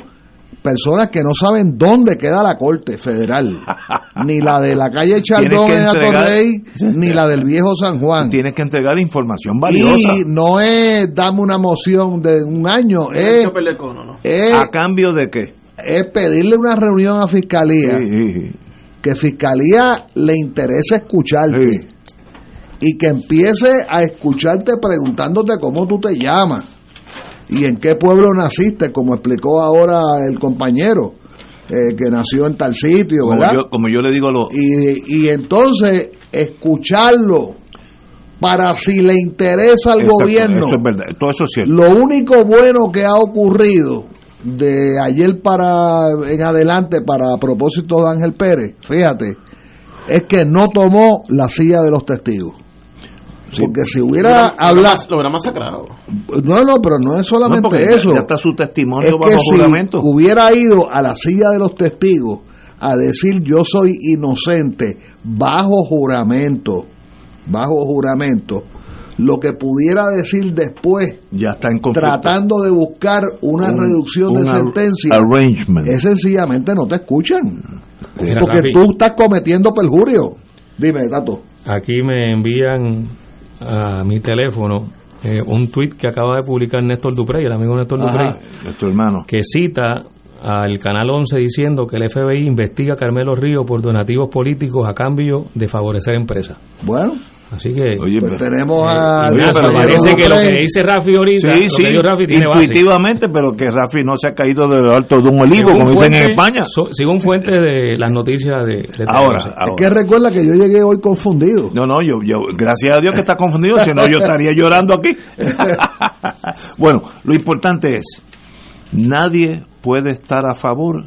personas que no saben dónde queda la Corte Federal, ni la de la calle Chaldón en Atorrey, ni la del viejo San Juan. Tienes que entregar información valiosa. Y no es dame una moción de un año, es, es, ¿A cambio de qué? es pedirle una reunión a Fiscalía, Sí, sí, sí. que Fiscalía le interese escucharte Sí. y que empiece a escucharte preguntándote cómo tú te llamas y en qué pueblo naciste, como explicó ahora el compañero, eh, que nació en tal sitio, Como ¿verdad? yo, como yo le digo a los... y, y entonces escucharlo para si le interesa al Exacto, gobierno. Eso es verdad, todo eso es cierto. Lo único bueno que ha ocurrido de ayer para en adelante para a propósito de Ángel Pérez, fíjate, es que no tomó la silla de los testigos. Porque si hubiera hablado, Lo hubiera masacrado. no, no, pero no es solamente eso. Ya está su testimonio Es que bajo si juramento. hubiera ido a la silla de los testigos a decir yo soy inocente bajo juramento, bajo juramento, lo que pudiera decir después, Ya está en conflicto. tratando de buscar una Un- reducción de un sentencia, arrangement. es sencillamente no te escuchan. Mira, Porque Rafi, tú estás cometiendo perjurio. Dime, Tato. Aquí me envían a mi teléfono eh, un tuit que acaba de publicar Néstor Duprey, el amigo Néstor Ajá. Duprey, Nuestro hermano. que cita al Canal 11 diciendo que el FBI investiga a Carmelo Río por donativos políticos a cambio de favorecer empresas. Bueno, Así que... Oye, pues tenemos eh, a... y Oye, pero parece que lo que dice Rafi ahorita, Sí, lo sí, que dijo Rafi tiene base. intuitivamente, pero que Rafi no se ha caído de lo alto de un olivo, Según como dicen en España. so- según fuente de las noticias de, de Ahora, Teleonce. Es ahora. que recuerda que yo llegué hoy confundido. No, no, yo, yo, gracias a Dios que está confundido, si no yo estaría llorando aquí. bueno, lo importante es, nadie puede estar a favor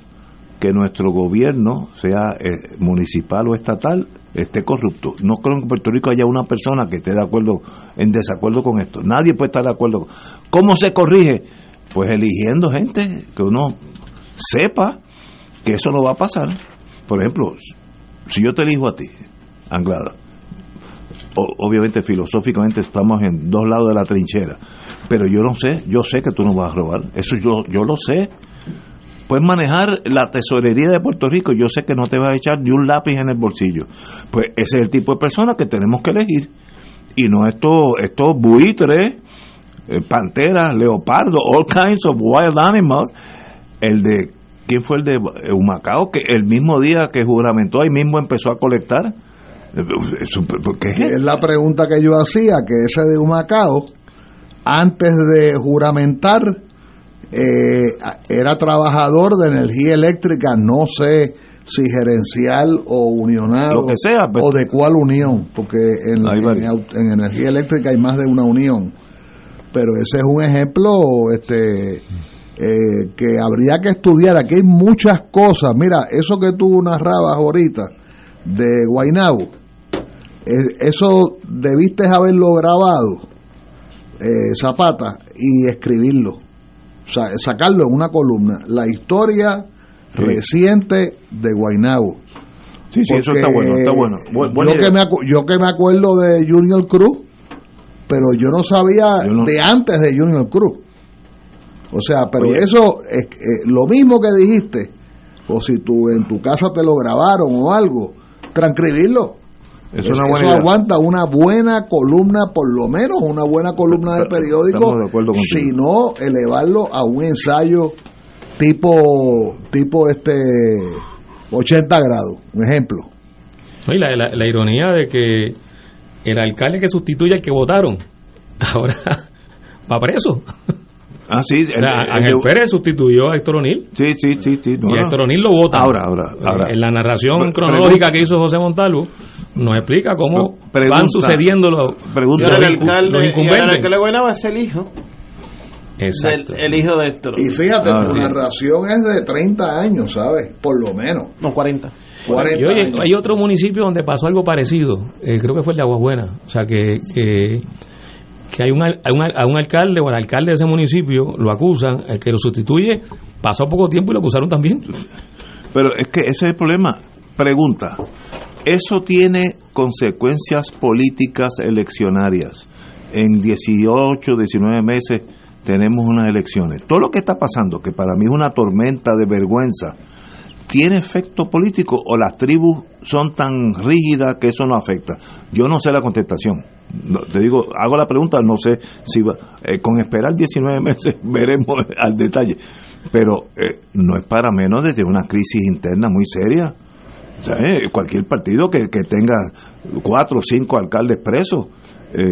que nuestro gobierno, sea eh, municipal o estatal, esté corrupto. No creo que en Puerto Rico haya una persona que esté de acuerdo, en desacuerdo con esto. Nadie puede estar de acuerdo. ¿Cómo se corrige? Pues eligiendo gente que uno sepa que eso no va a pasar. Por ejemplo, si yo te elijo a ti, Anglada, obviamente filosóficamente estamos en dos lados de la trinchera, pero yo no sé, yo sé que tú no vas a robar, eso yo, yo lo sé. Manejar la tesorería de Puerto Rico, yo sé que no te vas a echar ni un lápiz en el bolsillo. Pues ese es el tipo de persona que tenemos que elegir. Y no estos, estos buitres, eh, panteras, leopardos, all kinds of wild animals. El de, ¿quién fue el de eh, Humacao? Que el mismo día que juramentó, ahí mismo empezó a colectar. Eh, Eso, ¿Qué es Es la pregunta que yo hacía, que ese de Humacao, antes de juramentar, eh, era trabajador de energía eléctrica, no sé si gerencial o unionado, Lo que sea, pues. o de cuál unión, porque en, en en energía eléctrica hay más de una unión. Pero ese es un ejemplo este, eh, que habría que estudiar. Aquí hay muchas cosas. Mira, eso que tú narrabas ahorita de Guainabo, eh, eso debiste haberlo grabado, eh, Zapata, y escribirlo. Sacarlo en una columna. La historia reciente de Guainabo. Sí, sí, eso está bueno, está bueno. Yo, que me yo que me acuerdo de Junior Cruz, pero yo no sabía Yo no- de antes de Junior Cruz. O sea, pero Oye. eso es eh, lo mismo que dijiste, o si tú en tu casa te lo grabaron o algo, transcribirlo. Es una buena idea. aguanta una buena columna, por lo menos una buena columna de periódico, si no elevarlo a un ensayo tipo tipo este 80 grados, un ejemplo. Y la, la, la ironía de que el alcalde que sustituye al que votaron, ahora va preso. Ah, sí. el- Era, el- Ángel el- Pérez sustituyó a Héctor O'Neill. Sí, sí, sí. sí no, y. Héctor O'Neill lo vota. Ahora, ahora, ahora. En la narración Pre- cronológica que hizo José Montalvo, nos explica cómo Pregunta- van sucediendo los, pregunta- Y el los incu- alcalde, los y el incumbentes. alcalde de Guaynabo es el hijo. Exacto. Del, el hijo de Héctor. Y fíjate, Ah, la sí. narración es de 30 años, ¿sabes? Por lo menos. No, 40. 40 Y oye, años. hay otro municipio donde pasó algo parecido, eh, creo que fue el de Aguabuena, o sea que, que, que hay un, al- a, un, al- a un alcalde o al alcalde de ese municipio lo acusan, el que lo sustituye pasó poco tiempo y lo acusaron también. Pero es que ese es el problema. Pregunta, ¿eso tiene consecuencias políticas eleccionarias? En 18, 19 meses tenemos unas elecciones. Todo lo que está pasando, que para mí es una tormenta de vergüenza, ¿tiene efecto político o las tribus son tan rígidas que eso no afecta? Yo no sé la contestación. No, te digo, hago la pregunta, no sé si va, eh, con esperar 19 meses veremos al detalle. Pero eh, no es para menos de tener una crisis interna muy seria. Eh, cualquier partido que, que tenga cuatro o cinco alcaldes presos, eh,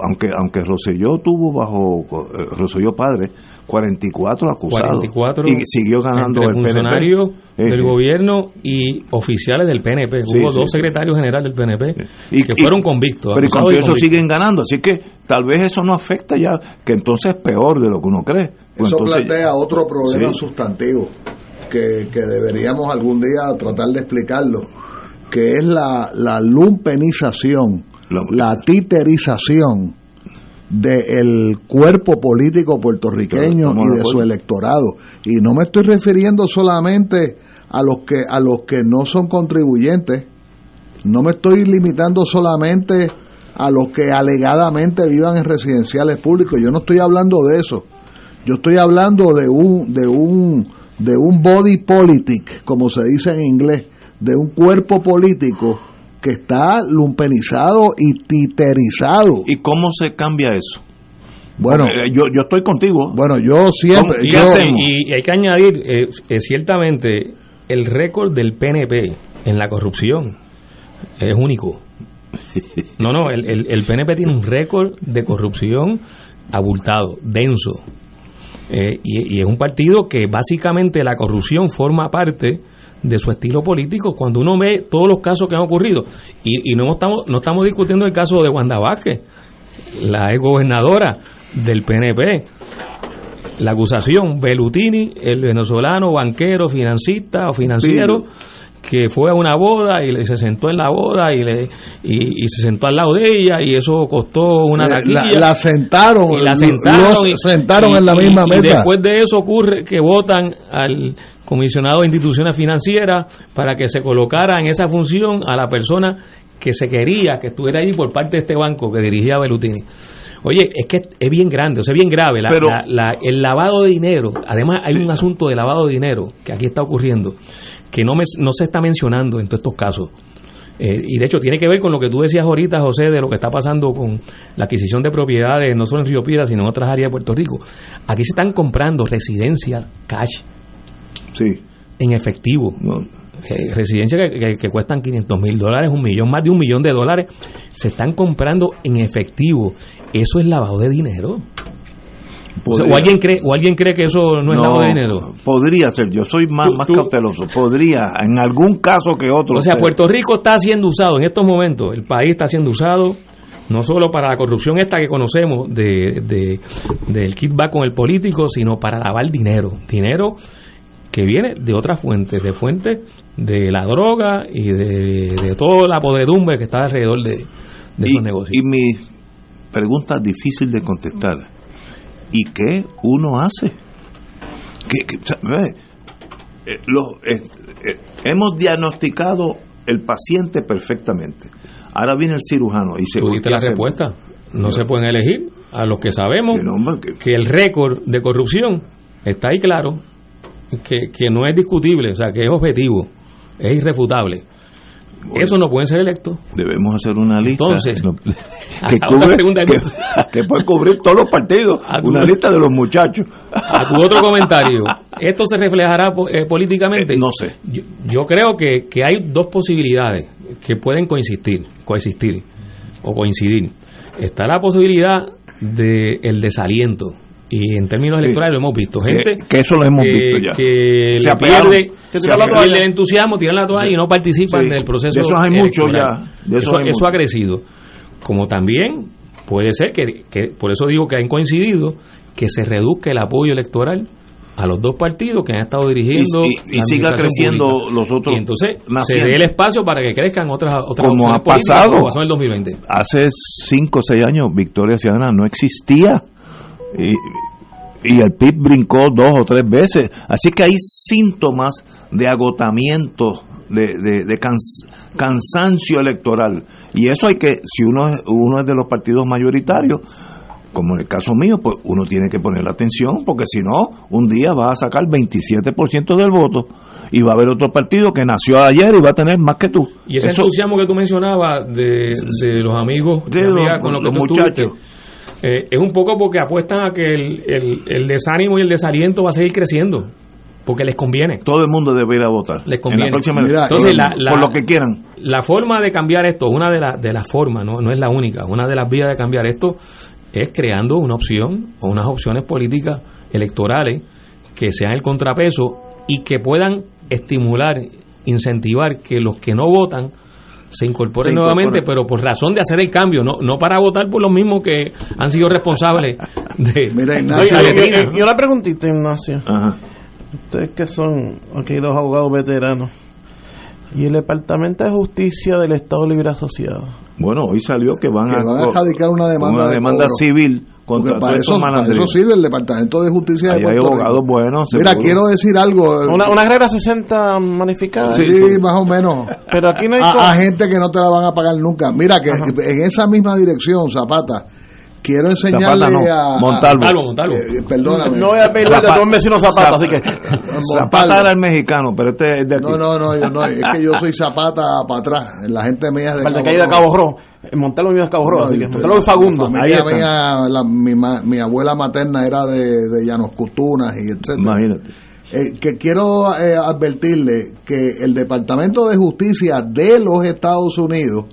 aunque aunque Roselló tuvo bajo eh, Roselló padre 44 acusados 44 y siguió ganando entre el PNP. funcionarios Eh, del eh. gobierno y oficiales del PNP. Sí, Hubo sí, dos sí. secretarios generales del PNP Y- que y- fueron convictos. Pero y con eso convictos. siguen ganando, así que tal vez eso no afecta ya, que entonces es peor de lo que uno cree. Pues Eso entonces- plantea otro problema Sí. sustantivo que, que deberíamos algún día tratar de explicarlo, que es la, la lumpenización, la titerización del cuerpo político puertorriqueño y de su electorado. Y no me estoy refiriendo solamente a los que a los que no son contribuyentes, no me estoy limitando solamente a los que alegadamente vivan en residenciales públicos, yo no estoy hablando de eso. Yo estoy hablando de un de un de un body politic, como se dice en inglés, de un cuerpo político que está lumpenizado y titerizado. ¿Y cómo se cambia eso? Bueno, Eh, yo, yo estoy contigo. bueno, yo siempre Y, yo- hace- y hay que añadir, eh, eh, ciertamente, el récord del PNP en la corrupción es único. No, no, el, el- el PNP tiene un récord de corrupción abultado, denso. Eh, y, y es un partido que básicamente la corrupción forma parte de su estilo político cuando uno ve todos los casos que han ocurrido. Y, y no, estamos, no estamos discutiendo el caso de Wanda Vázquez, la ex gobernadora del PNP. La acusación, Belutini, el venezolano banquero, financista o financiero, que fue a una boda y le- se sentó en la boda y, le, y, y se sentó al lado de ella y eso costó una Eh, taquilla. la, la sentaron, y la sentaron, los y- sentaron y- en la y- misma y mesa. después de eso ocurre que votan al comisionado de instituciones financieras para que se colocara en esa función a la persona que se quería que estuviera allí por parte de este banco que dirigía Belutini. Oye, es que es bien grande, o sea, es bien grave. La- Pero- la- la- el lavado de dinero, además hay un asunto de lavado de dinero que aquí está ocurriendo, que no, me, no se está mencionando en todos estos casos. Eh, y de hecho tiene que ver con lo que tú decías ahorita, José, de lo que está pasando con la adquisición de propiedades, no solo en Río Piedra, sino en otras áreas de Puerto Rico. Aquí se están comprando residencias cash Sí. en efectivo. No. Eh, residencias que, que- que cuestan 500 mil dólares, un millón, más de un millón de dólares, se están comprando en efectivo. Eso es lavado de dinero. O, sea, o Podría- alguien cree, o alguien cree que eso no es lavado de dinero. Podría ser, yo soy más, Tú- más tú- cauteloso. Podría, en algún caso que otro. O sea. Puerto Rico está siendo usado en estos momentos, el país está siendo usado no solo para la corrupción esta que conocemos de, de- del kickback con el político, sino para lavar dinero. Dinero que viene de otras fuentes, de fuentes de la droga y de, de toda la podredumbre que está alrededor de, de esos y, negocios. y mi pregunta difícil de contestar. ¿Y qué uno hace? ¿Qué- qué- o sea, ve, eh, los, eh, eh, hemos diagnosticado el paciente perfectamente. Ahora viene el cirujano y se Tú diste la respuesta. No se pueden elegir a los que sabemos que- que el récord de corrupción está ahí claro, que, que no es discutible, o sea, que es objetivo, es irrefutable. Eso no pueden ser electos. Debemos hacer una lista Entonces, que, cubre- que, puede cubrir todos los partidos. Una lista de los muchachos. A tu otro comentario, ¿Esto se reflejará eh, políticamente? Eh, no sé. Yo, yo creo que, que hay dos posibilidades que pueden coexistir, coexistir o coincidir. Está la posibilidad de el desaliento y en términos electorales lo hemos visto Que- gente que eso lo hemos que- visto ya. que Se le pierde, Que se pierde el entusiasmo tiran la toalla y no participan Sí. del proceso De esos hay muchos ya. De eso hay eso ha crecido como también puede ser que, que por eso digo que han coincidido que se reduzca el apoyo electoral a los dos partidos que han estado dirigiendo Y- y- y la siga creciendo pública. los otros y entonces se dé el espacio para que crezcan otras otras Como ha pasado. como pasó en el 2020 Hace cinco o seis años Victoria Ciudadana no existía. Y, y el PIB brincó dos o tres veces. Así que hay síntomas de agotamiento, de, de, de cans- cansancio electoral. Y eso hay que, si uno, es- uno es de los partidos mayoritarios, como en el caso mío, pues uno tiene que poner la atención, porque si no, un día va a sacar 27% del voto y va a haber otro partido que nació ayer y va a tener más que tú. y ese Eso- entusiasmo que tú mencionabas de, de los amigos amigas los- con los que tú muchachos. estuviste, eh, es un poco porque apuestan a que el, el- el desánimo y el desaliento va a seguir creciendo porque les conviene todo el mundo debe ir a votar. les En conviene. la próxima Mira, Entonces, la, la- por lo que quieran. la forma de cambiar esto, una de, las de las formas, ¿no? no es la única, una de las vías de cambiar esto es creando una opción o unas opciones políticas electorales que sean el contrapeso y que puedan estimular, incentivar que los que no votan se incorporen Se nuevamente, pero por razón de hacer el cambio, no, no para votar por los mismos que han sido responsables de... Mira, Ignacio, oye, letrina, y- y una preguntita, Ignacio. Ajá. Ustedes que son, aquí hay dos abogados veteranos. ¿Y el Departamento de Justicia del Estado Libre Asociado? Bueno, hoy salió que van, que van a radicar una demanda, una de demanda civil contra Porque para eso, para eso sirve el Departamento de Justicia de Ahí hay Puerto abogados Rico. buenos. Mira, seguro. quiero decir algo. Una, una regla 60 manificada. Sí, más o menos. Pero aquí no hay... A, a gente que no te la van a pagar nunca. Mira, que en esa misma dirección, Zapata, quiero enseñarle Zapata no, a... Montalvo. Montalvo, Montalvo. eh, perdóname. No voy a pedirle de un vecino zapato, así que... Zapata era el mexicano, pero este es de aquí. No, no, no, yo no, es que yo soy Zapata para atrás. La gente mía es de Cabo de. Cabo Rojo. Montalvo mío es Cabo Rojo, No, así que Montalvo es Fagundo. La Ahí familia está. mía, la- mi, ma- mi abuela materna era de, de Llanos Cutunas y etcétera. Imagínate. Eh, que quiero eh, advertirle que el Departamento de Justicia de los Estados Unidos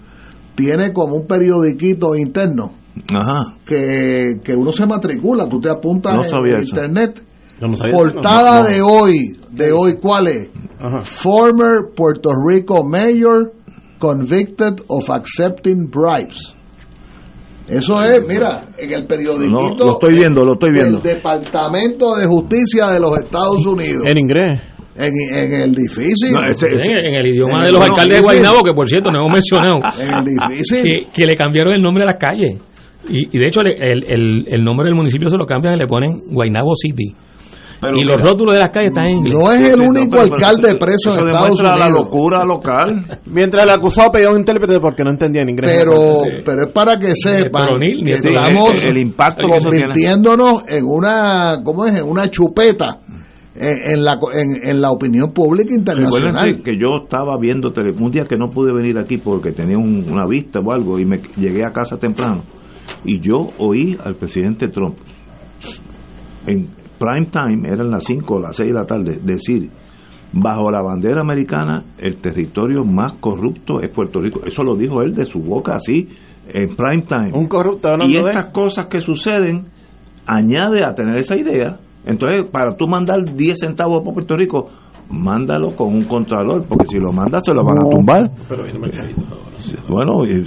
tiene como un periodiquito interno Ajá. que, que uno se matricula, tú te apuntas No en, sabía en eso. internet. Yo no sabía. Portada No, no. de hoy, de hoy, ¿cuál es? Ajá. Former Puerto Rico Mayor convicted of accepting bribes. Eso es, mira, en el periodiquito. No, lo estoy viendo, lo estoy viendo. del Departamento de Justicia de los Estados Unidos. En inglés. En, en el difícil. No, ese- ese- en, en el idioma en de el los alcaldes de. Guaynabo, que por cierto no hemos mencionado, En el difícil. que, que le cambiaron el nombre a las calles. Y, y de hecho le- el, el, el nombre del municipio se lo cambian y le ponen Guaynabo City. pero y los mira, rótulos de las calles están en inglés. No es el no, único pero- pero alcalde eso- preso en eso Estados demuestra la Unidos. locura local. Mientras el acusado pedía un intérprete porque no entendía en inglés. Pero, pero es para que sepan que estamos el, el impacto convirtiéndonos en una, ¿cómo es? En una chupeta en, en la, en, en la opinión pública internacional. Recuérdense que yo estaba viendo tele, un día que no pude venir aquí porque tenía un- una vista o algo y me llegué a casa temprano y yo oí al presidente Trump en prime time, eran las 5 o las 6 de la tarde, decir bajo la bandera americana el territorio más corrupto es Puerto Rico. Eso lo dijo él de su boca así en prime time. Un corrupto y hablando de... estas cosas que suceden añade a tener esa idea. Entonces, para tú mandar 10 centavos para Puerto Rico, mándalo con un contralor, porque si lo mandas se lo van a tumbar. Bueno, y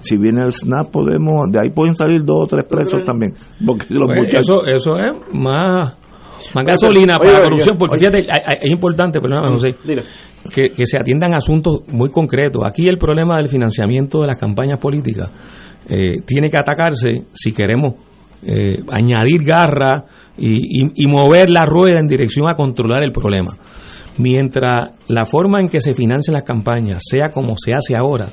si viene el SNAP, podemos, de ahí pueden salir dos o tres presos también. Porque los Pues muchachos. eso, eso es más, más gasolina oye, para la corrupción, porque oye. fíjate, es importante, perdóname, José, Dile. que, que se atiendan asuntos muy concretos. Aquí el problema del financiamiento de las campañas políticas eh, tiene que atacarse si queremos eh, añadir garra y, y- y mover la rueda en dirección a controlar el problema. Mientras la forma en que se financian las campañas sea como se hace ahora,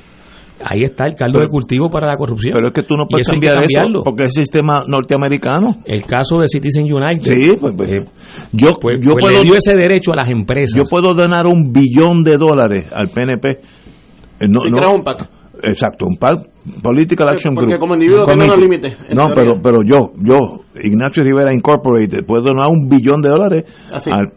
ahí está el caldo Pero- de cultivo para la corrupción. Pero es que tú no puedes eso cambiar eso, porque es sistema norteamericano. El caso de Citizen United. Sí, pues, pues, eh, yo, pues, yo pues puedo le dio ese derecho a las empresas. yo puedo donar un billón de dólares al PNP. Eh, No, Si no, creas un PAC. Exacto, un par, Political Action Porque Group. como individuo unos límites, No, pero, pero yo, yo, Ignacio Rivera Incorporated, puedo donar un billón de dólares Así. al-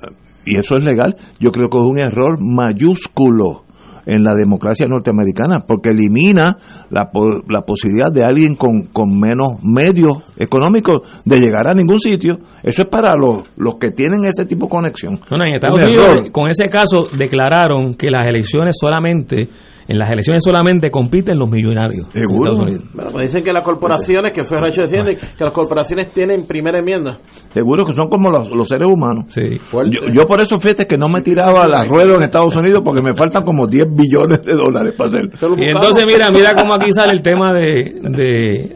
y eso es legal. Yo creo que es un error mayúsculo en la democracia norteamericana porque elimina la, la posibilidad de alguien con, con menos medios económicos de llegar a ningún sitio. Eso es para los, los que tienen ese tipo de conexión. En Estados Un Unidos, con ese caso, declararon que las elecciones solamente, en las elecciones solamente compiten los millonarios. Seguro. Estados Unidos. Bueno, pues dicen que las corporaciones, que fue Racho defiende, que las corporaciones tienen primera enmienda. Seguro que son como los, los seres humanos. Sí. Yo, yo por eso, fíjate que no me tiraba las ruedas en Estados Unidos porque me faltan como 10 billones de dólares para hacer. Y entonces mira, mira cómo aquí sale el tema de, de,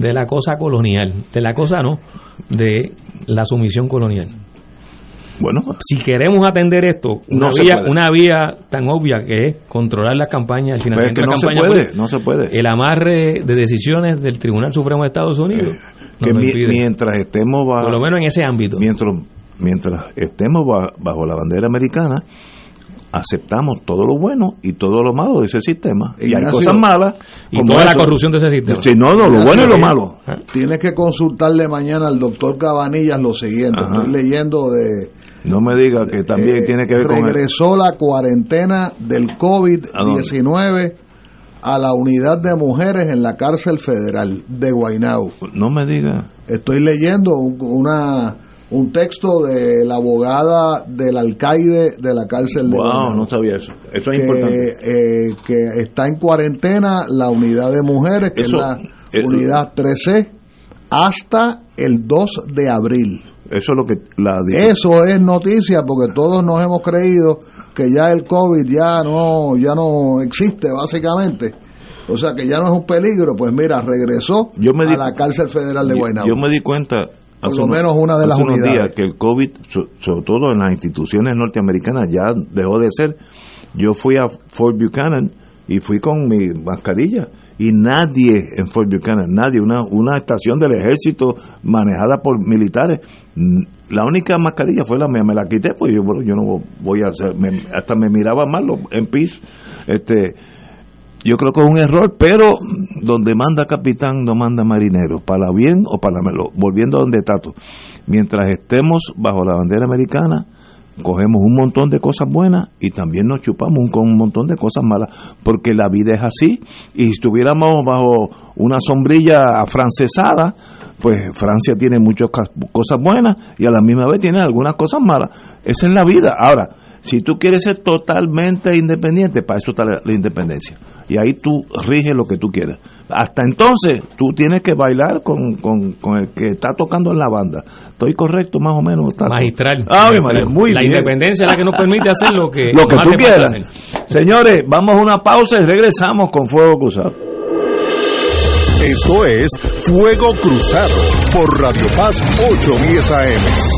de la cosa colonial, de la cosa no, de la sumisión colonial. Bueno, Si queremos atender esto, una, No se vía, puede. una vía tan obvia que es controlar las campañas, el Pero es financiamiento que de no se campañas puede, no se puede. el amarre de decisiones del Tribunal Supremo de Estados Unidos que mi- impide. mientras estemos bajo, por lo menos en ese ámbito. mientras, mientras estemos ba- bajo la bandera americana, aceptamos todo lo bueno y todo lo malo de ese sistema. y hay cosas malas. y toda la eso. corrupción de ese sistema. Sí, no, no, lo bueno y lo malo. Tienes que consultarle mañana al doctor Cabanillas lo siguiente. Ajá. Estoy leyendo de. No me diga que también eh, tiene que ver con el- Regresó la cuarentena del COVID-19 a la unidad de mujeres en la cárcel federal de Guaynabo. No me diga. Estoy leyendo un, una, un texto de la abogada del alcaide de la cárcel de Wow, Guaynabo. no sabía eso. Eso es que, importante. eh, que está en cuarentena la unidad de mujeres, que Eso, es la eh, unidad 13, hasta el 2 de abril. Eso es lo que la Eso es noticia porque todos nos hemos creído que ya el COVID ya no, ya no existe básicamente. O sea que ya no es un peligro. Pues mira, regresó Yo me a la cárcel federal de Guaynabo. Yo me di cuenta Por lo menos una de las unos unidades. días que el COVID, so- sobre todo en las instituciones norteamericanas, ya dejó de ser. Yo fui a Fort Buchanan y fui con mi mascarilla y nadie en Fort Buchanan, nadie, una, una estación del ejército manejada por militares, la única mascarilla fue la mía, me la quité, pues yo, yo no voy a hacer, me- hasta me miraba mal los MPs, este, yo creo que es un error, pero donde manda capitán no manda marinero, para bien o para malo. Volviendo a donde Tato, mientras estemos bajo la bandera americana, cogemos un montón de cosas buenas y también nos chupamos con un montón de cosas malas, porque la vida es así, y si estuviéramos bajo una sombrilla afrancesada, pues Francia tiene muchas cosas buenas y a la misma vez tiene algunas cosas malas. Esa es la vida. Ahora, si tú quieres ser totalmente independiente, para eso está la, la independencia. Y ahí tú riges lo que tú quieras. Hasta entonces, tú tienes que bailar con, con, con el que está tocando en la banda. ¿Estoy correcto más o menos? Tato? Magistral. Ah, mi Magistral. Muy la bien. independencia es la que nos permite hacer lo que, Lo que tú quieras. Señores, vamos a una pausa y regresamos con Fuego Cruzado. Esto es Fuego Cruzado por Radio Paz 810 AM.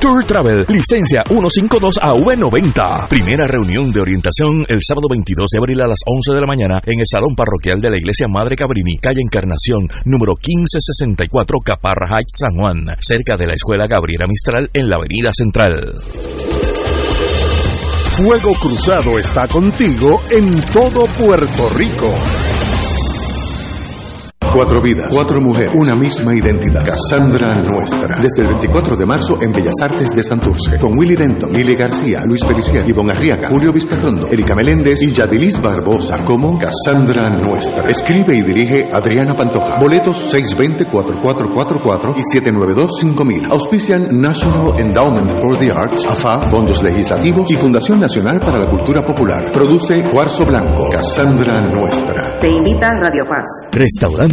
Culture Travel, licencia 152AV90. Primera reunión de orientación el sábado 22 de abril a las 11 de la mañana en el Salón Parroquial de la Iglesia Madre Cabrini, calle Encarnación, número 1564, Caparra Heights, San Juan, cerca de la Escuela Gabriela Mistral en la Avenida Central. Fuego Cruzado está contigo en todo Puerto Rico. Cuatro vidas, cuatro mujeres, una misma identidad. Cassandra Nuestra. Desde el 24 de marzo en Bellas Artes de Santurce. Con Willy Denton, Lili García, Luis Feliciano, Ivonne Arriaga, Julio Vizcarrondo, Erika Meléndez y Yadilis Barbosa. Como Cassandra Nuestra. Escribe y dirige Adriana Pantoja. Boletos 620-4444 y 792-5000. Auspician National Endowment for the Arts, AFA, Fondos Legislativos y Fundación Nacional para la Cultura Popular. Produce Cuarzo Blanco. Cassandra Nuestra. Te invita Radio Paz. Restaurant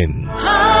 Amen.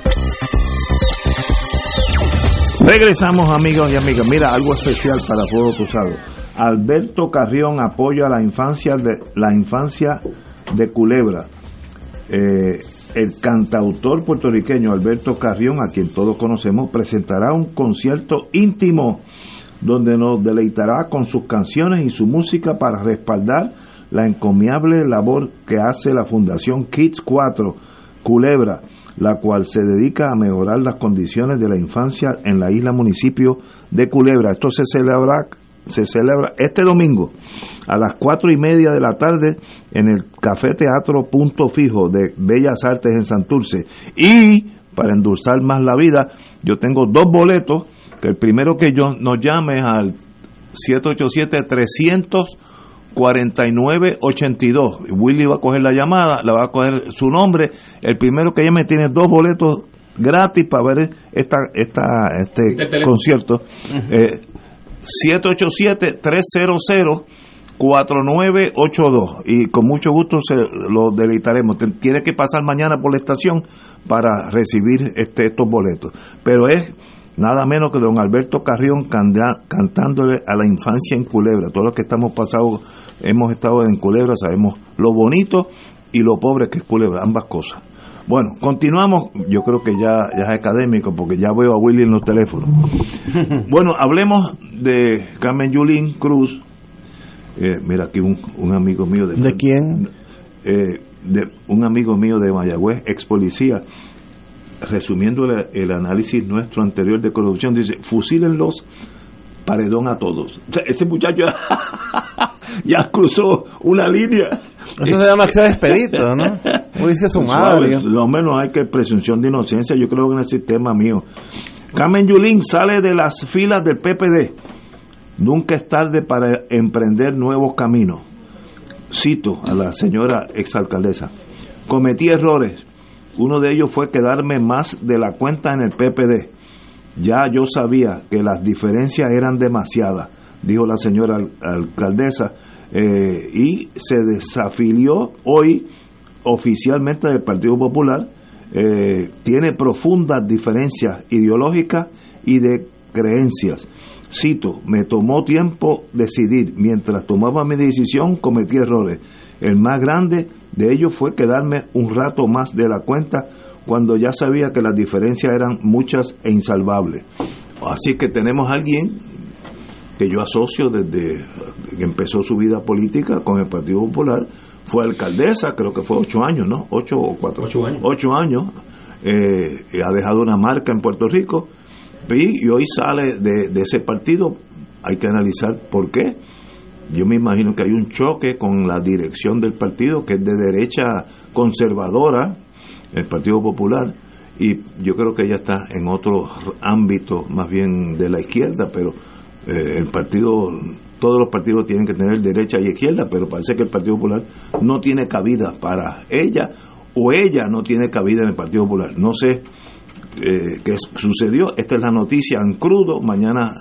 Regresamos amigos y amigas. Mira, algo especial para Fuego Cruzado. Alberto Carrión apoya la infancia de la infancia de Culebra. Eh, el cantautor puertorriqueño Alberto Carrión, a quien todos conocemos, presentará un concierto íntimo donde nos deleitará con sus canciones y su música para respaldar la encomiable labor que hace la Fundación Kids 4 Culebra la cual se dedica a mejorar las condiciones de la infancia en la isla municipio de Culebra. Esto se celebra, se celebra este domingo a las cuatro y media de la tarde en el Café Teatro Punto Fijo de Bellas Artes en Santurce. Y para endulzar más la vida, yo tengo dos boletos, que el primero que yo nos llame al 787 300 4982. Willy va a coger la llamada, le va a coger su nombre. El primero que llame tiene dos boletos gratis para ver esta, esta, este concierto. Eh, 787-300-4982. Y con mucho gusto se lo deleitaremos. Tiene que pasar mañana por la estación para recibir este, estos boletos. Pero es nada menos que don Alberto Carrión cantándole a la infancia en Culebra. Todos los que estamos pasados, hemos estado en Culebra, sabemos lo bonito y lo pobre que es Culebra, ambas cosas. Bueno, continuamos, yo creo que ya, ya es académico porque ya veo a Willy en los teléfonos. bueno, hablemos de Carmen Yulín Cruz, Eh, mira, aquí un, un amigo mío de... ¿De quién? eh, de un amigo mío de Mayagüez, ex policía, resumiendo el, el análisis nuestro anterior de corrupción, dice, fusílenlos, paredón a todos. O sea, ese muchacho ya cruzó una línea. Eso se llama acción expedito, ¿no? Juicio sumario. Suave, Lo menos hay que presunción de inocencia, yo creo que en el sistema mío. Carmen Yulín sale de las filas del PPD. Nunca es tarde para emprender nuevos caminos. Cito a la señora exalcaldesa. Cometí errores. Uno de ellos fue quedarme más de la cuenta en el PPD. Ya yo sabía que las diferencias eran demasiadas, dijo la señora al- alcaldesa, eh, y se desafilió hoy oficialmente del Partido Popular. Eh, tiene profundas diferencias ideológicas y de creencias. Cito, me tomó tiempo decidir. Mientras tomaba mi decisión, cometí errores. El más grande de ellos fue quedarme un rato más de la cuenta cuando ya sabía que las diferencias eran muchas e insalvables. Así que tenemos a alguien que yo asocio desde que empezó su vida política con el Partido Popular, fue alcaldesa, creo que fue ocho años, ¿no? Ocho o cuatro. Ocho años. Ocho años. eh, ha dejado una marca en Puerto Rico y, y hoy sale de, de ese partido. Hay que analizar por qué. Yo me imagino que hay un choque con la dirección del partido, que es de derecha conservadora, el Partido Popular, y yo creo que ella está en otro ámbito más bien de la izquierda, pero eh, el partido, todos los partidos tienen que tener derecha y izquierda, pero parece que el Partido Popular no tiene cabida para ella o ella no tiene cabida en el Partido Popular. No sé eh, qué sucedió, esta es la noticia en crudo, mañana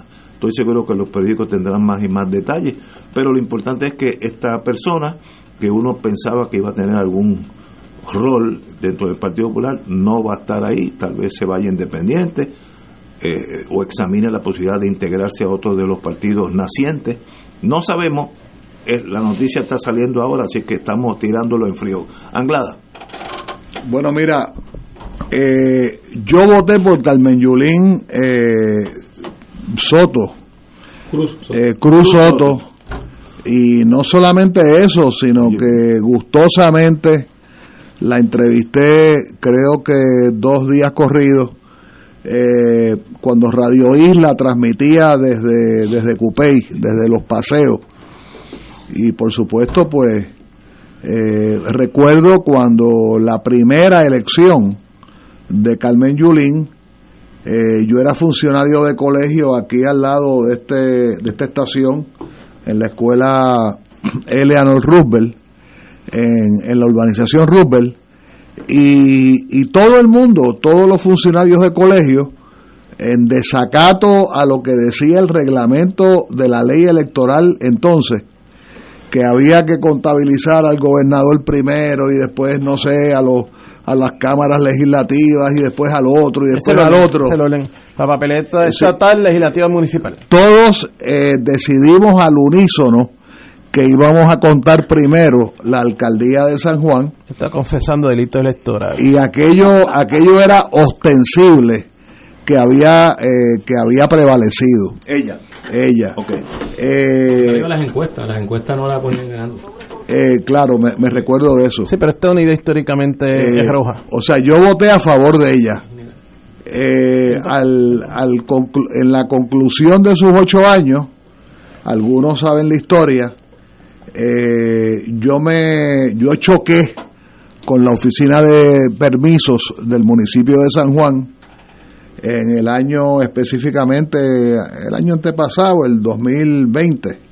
estoy seguro que los periódicos tendrán más y más detalles, pero lo importante es que esta persona que uno pensaba que iba a tener algún rol dentro del Partido Popular no va a estar ahí, tal vez se vaya independiente eh, o examine la posibilidad de integrarse a otro de los partidos nacientes. No sabemos, eh, la noticia está saliendo ahora, así que estamos tirándolo en frío. Anglada. Bueno, mira, eh, yo voté por Carmen Yulín eh, Soto, Cruz. eh, Cruz Soto, y no solamente eso, sino que gustosamente la entrevisté, creo que dos días corridos, eh, cuando Radio Isla transmitía desde, desde Cupey, desde los paseos. Y por supuesto, pues, eh, recuerdo cuando la primera elección de Carmen Yulín, eh, yo era funcionario de colegio aquí al lado de, este, de esta estación, en la escuela Eleanor Roosevelt, en, en la urbanización Roosevelt, y, y todo el mundo, todos los funcionarios de colegio, en desacato a lo que decía el reglamento de la ley electoral entonces, que había que contabilizar al gobernador primero y después, no sé, a los a las cámaras legislativas y después al otro y después al leen, otro. ese lo leen. La papeleta Ese- estatal, legislativa, municipal. Todos eh, decidimos al unísono que íbamos a contar primero la alcaldía de San Juan Está confesando delito electoral. y aquello aquello era ostensible que había eh, que había prevalecido Ella. ella Ok. Eh, las encuestas, las encuestas no la ponen ganando. Eh, claro me, recuerdo de eso Sí, pero esta unidad históricamente Eh, es roja. O sea, yo voté a favor de ella. Eh, al, al en la conclusión de sus ocho años, algunos saben la historia, eh, yo me yo choqué con la oficina de permisos del municipio de San Juan en el año específicamente el año antepasado el 2020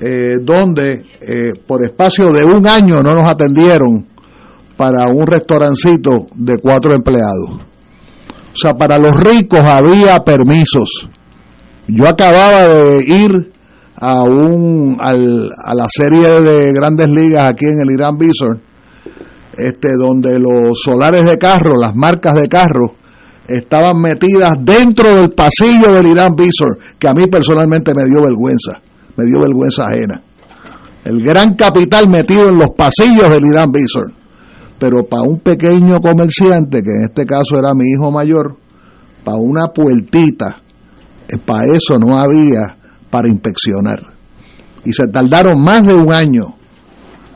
eh, donde eh, por espacio de un año no nos atendieron para un restaurancito de cuatro empleados. O sea, para los ricos había permisos. Yo acababa de ir a un al- a la serie de grandes ligas aquí en el Irán Bison, este donde los solares de carro, las marcas de carro estaban metidas dentro del pasillo del Irán Bison, que a mí personalmente me dio vergüenza, me dio vergüenza ajena. El gran capital metido en los pasillos del Irán Bison pero para un pequeño comerciante, que en este caso era mi hijo mayor, para una puertita, para eso no había para inspeccionar. Y se tardaron más de un año.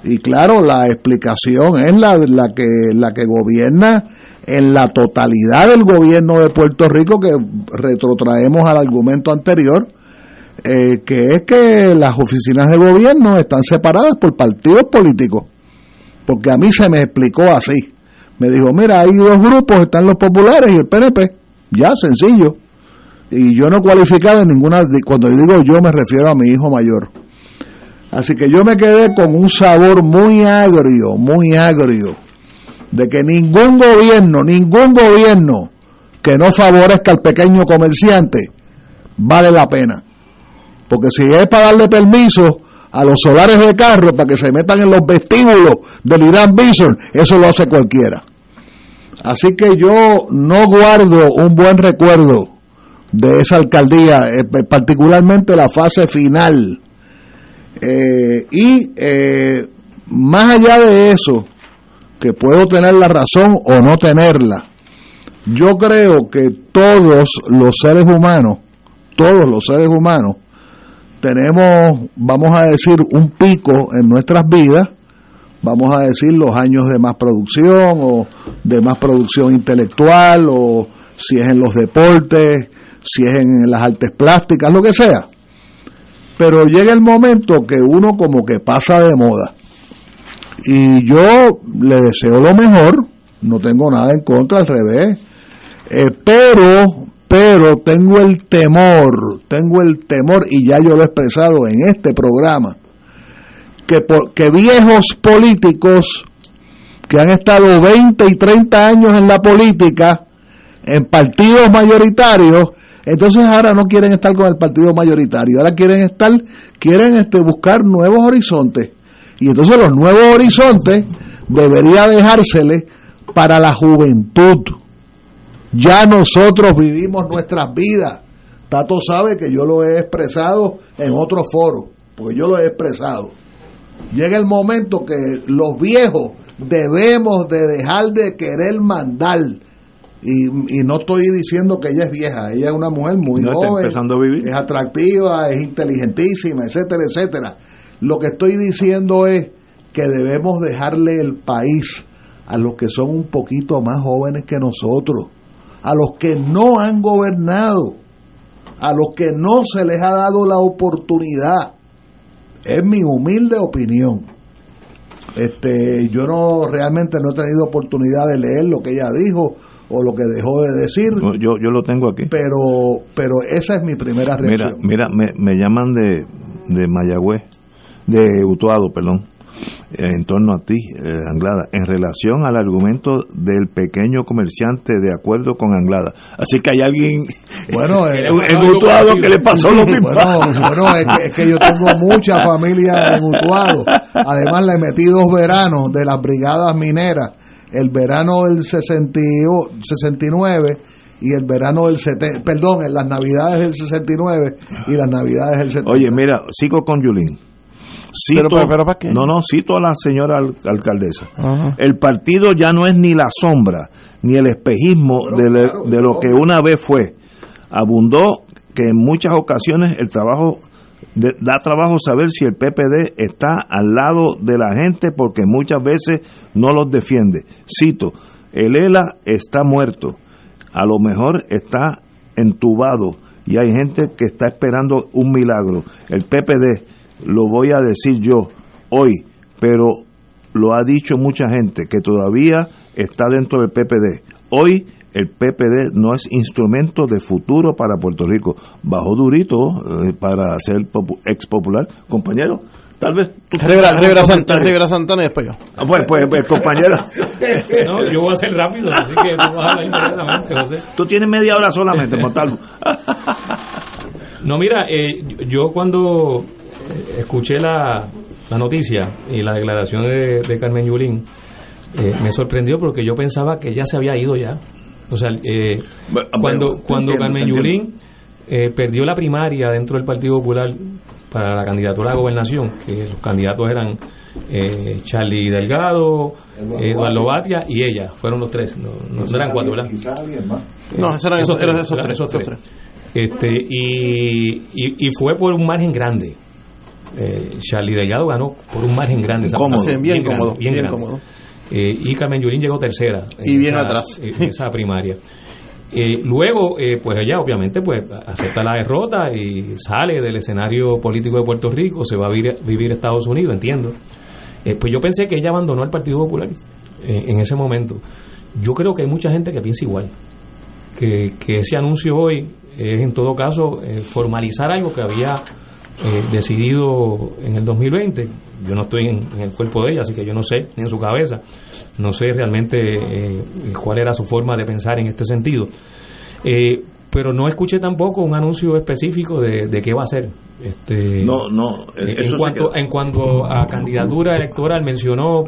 Y claro, la explicación es la, la, que, la que gobierna en la totalidad del gobierno de Puerto Rico, que retrotraemos al argumento anterior, eh, que es que las oficinas de gobierno están separadas por partidos políticos. Porque a mí se me explicó así. Me dijo, mira, hay dos grupos, están los populares y el PNP. Ya, sencillo. Y yo no cualificaba en ninguna, cuando digo yo me refiero a mi hijo mayor. Así que yo me quedé con un sabor muy agrio, muy agrio, de que ningún gobierno, ningún gobierno que no favorezca al pequeño comerciante vale la pena. Porque si es para darle permiso a los solares de carro para que se metan en los vestíbulos del Irán Bison, eso lo hace cualquiera. Así que yo no guardo un buen recuerdo de esa alcaldía, eh, particularmente la fase final. Eh, y eh, más allá de eso, que puedo tener la razón o no tenerla, yo creo que todos los seres humanos, todos los seres humanos, tenemos, vamos a decir, un pico en nuestras vidas, vamos a decir los años de más producción o de más producción intelectual o si es en los deportes, si es en las artes plásticas, lo que sea. Pero llega el momento que uno como que pasa de moda. Y yo le deseo lo mejor, no tengo nada en contra, al revés. Eh, pero, pero tengo el temor, tengo el temor, y ya yo lo he expresado en este programa, que, que viejos políticos que han estado 20 y 30 años en la política, en partidos mayoritarios, entonces ahora no quieren estar con el partido mayoritario, ahora quieren estar, quieren este, buscar nuevos horizontes. Y entonces los nuevos horizontes debería dejársele para la juventud. Ya nosotros vivimos nuestras vidas. Tato sabe que yo lo he expresado en otros foros, porque yo lo he expresado. Llega el momento que los viejos debemos de dejar de querer mandar y, no estoy diciendo que ella es vieja, ella es una mujer muy joven, es atractiva, es inteligentísima, etcétera, etcétera. Lo que estoy diciendo es que debemos dejarle el país a los que son un poquito más jóvenes que nosotros, a los que no han gobernado, a los que no se les ha dado la oportunidad. Es mi humilde opinión. Este, yo no realmente no he tenido oportunidad de leer lo que ella dijo o lo que dejó de decir. Yo, yo lo tengo aquí. Pero, pero esa es mi primera reacción. Mira, mira me, llaman de, de Mayagüez, de Utuado, perdón, en torno a ti, eh, Anglada, en relación al argumento del pequeño comerciante de acuerdo con Anglada. Así que hay alguien bueno, en, Utuado que le pasó lo mismo. Bueno, es, que, es, que, yo tengo mucha familia en Utuado. Además, le metí dos veranos de las brigadas mineras el verano del 69 y el verano del 70, perdón, en las navidades del 69 y las navidades del 70. Oye, mira, sigo con Yulín. Cito, pero, ¿para qué? No, no, cito a la señora alcaldesa. El partido ya no es ni la sombra, ni el espejismo de, de lo que una vez fue. Abundó que en muchas ocasiones el trabajo da trabajo saber si el PPD está al lado de la gente porque muchas veces no los defiende. Cito, el ELA está muerto, a lo mejor está entubado y hay gente que está esperando un milagro. El PPD, lo voy a decir yo hoy, pero lo ha dicho mucha gente que todavía está dentro del PPD. Hoy el PPD no es instrumento de futuro para Puerto Rico. Bajó durito eh, para ser ex popular. Compañero, tal vez tú... Rivera, Santana, Santana y después yo. Ah, pues, pues, pues compañero. no, yo voy a ser rápido, así que tú vas a hablar inmediatamente, José. Tú tienes media hora solamente, Montalvo. no, mira, eh, yo cuando escuché la, la noticia y la declaración de, de Carmen Yulín, me sorprendió porque yo pensaba que ya se había ido ya. O sea, eh, cuando, cuando Carmen Yulín eh, perdió la primaria dentro del Partido Popular para la candidatura a la gobernación, que los candidatos eran eh, Charlie Delgado, Eduardo Batia y ella, fueron los tres, no, eran cuatro, ¿verdad? No, eran esos, tres, Este, y, y, fue por un margen grande. Eh, Charlie Delgado ganó por un margen grande. esa Cómodo. Bien grande, cómodo, bien grande. cómodo. Eh, y Carmen Yulín llegó tercera. Y bien esa- atrás. En esa primaria. Eh, luego, eh, pues ella obviamente pues acepta la derrota y sale del escenario político de Puerto Rico, se va a vivir, vivir a Estados Unidos, entiendo. Eh, pues yo pensé que ella abandonó el Partido Popular en ese momento. Yo creo que hay mucha gente que piensa igual, que, que ese anuncio hoy es en todo caso eh, formalizar algo que había eh, decidido en el 2020. Yo no estoy en, en el cuerpo de ella, así que yo no sé, ni en su cabeza, no sé realmente eh, cuál era su forma de pensar en este sentido. Eh, pero no escuché tampoco un anuncio específico de, de qué va a hacer. Este, No, no, en, cuanto, en cuanto a candidatura electoral, mencionó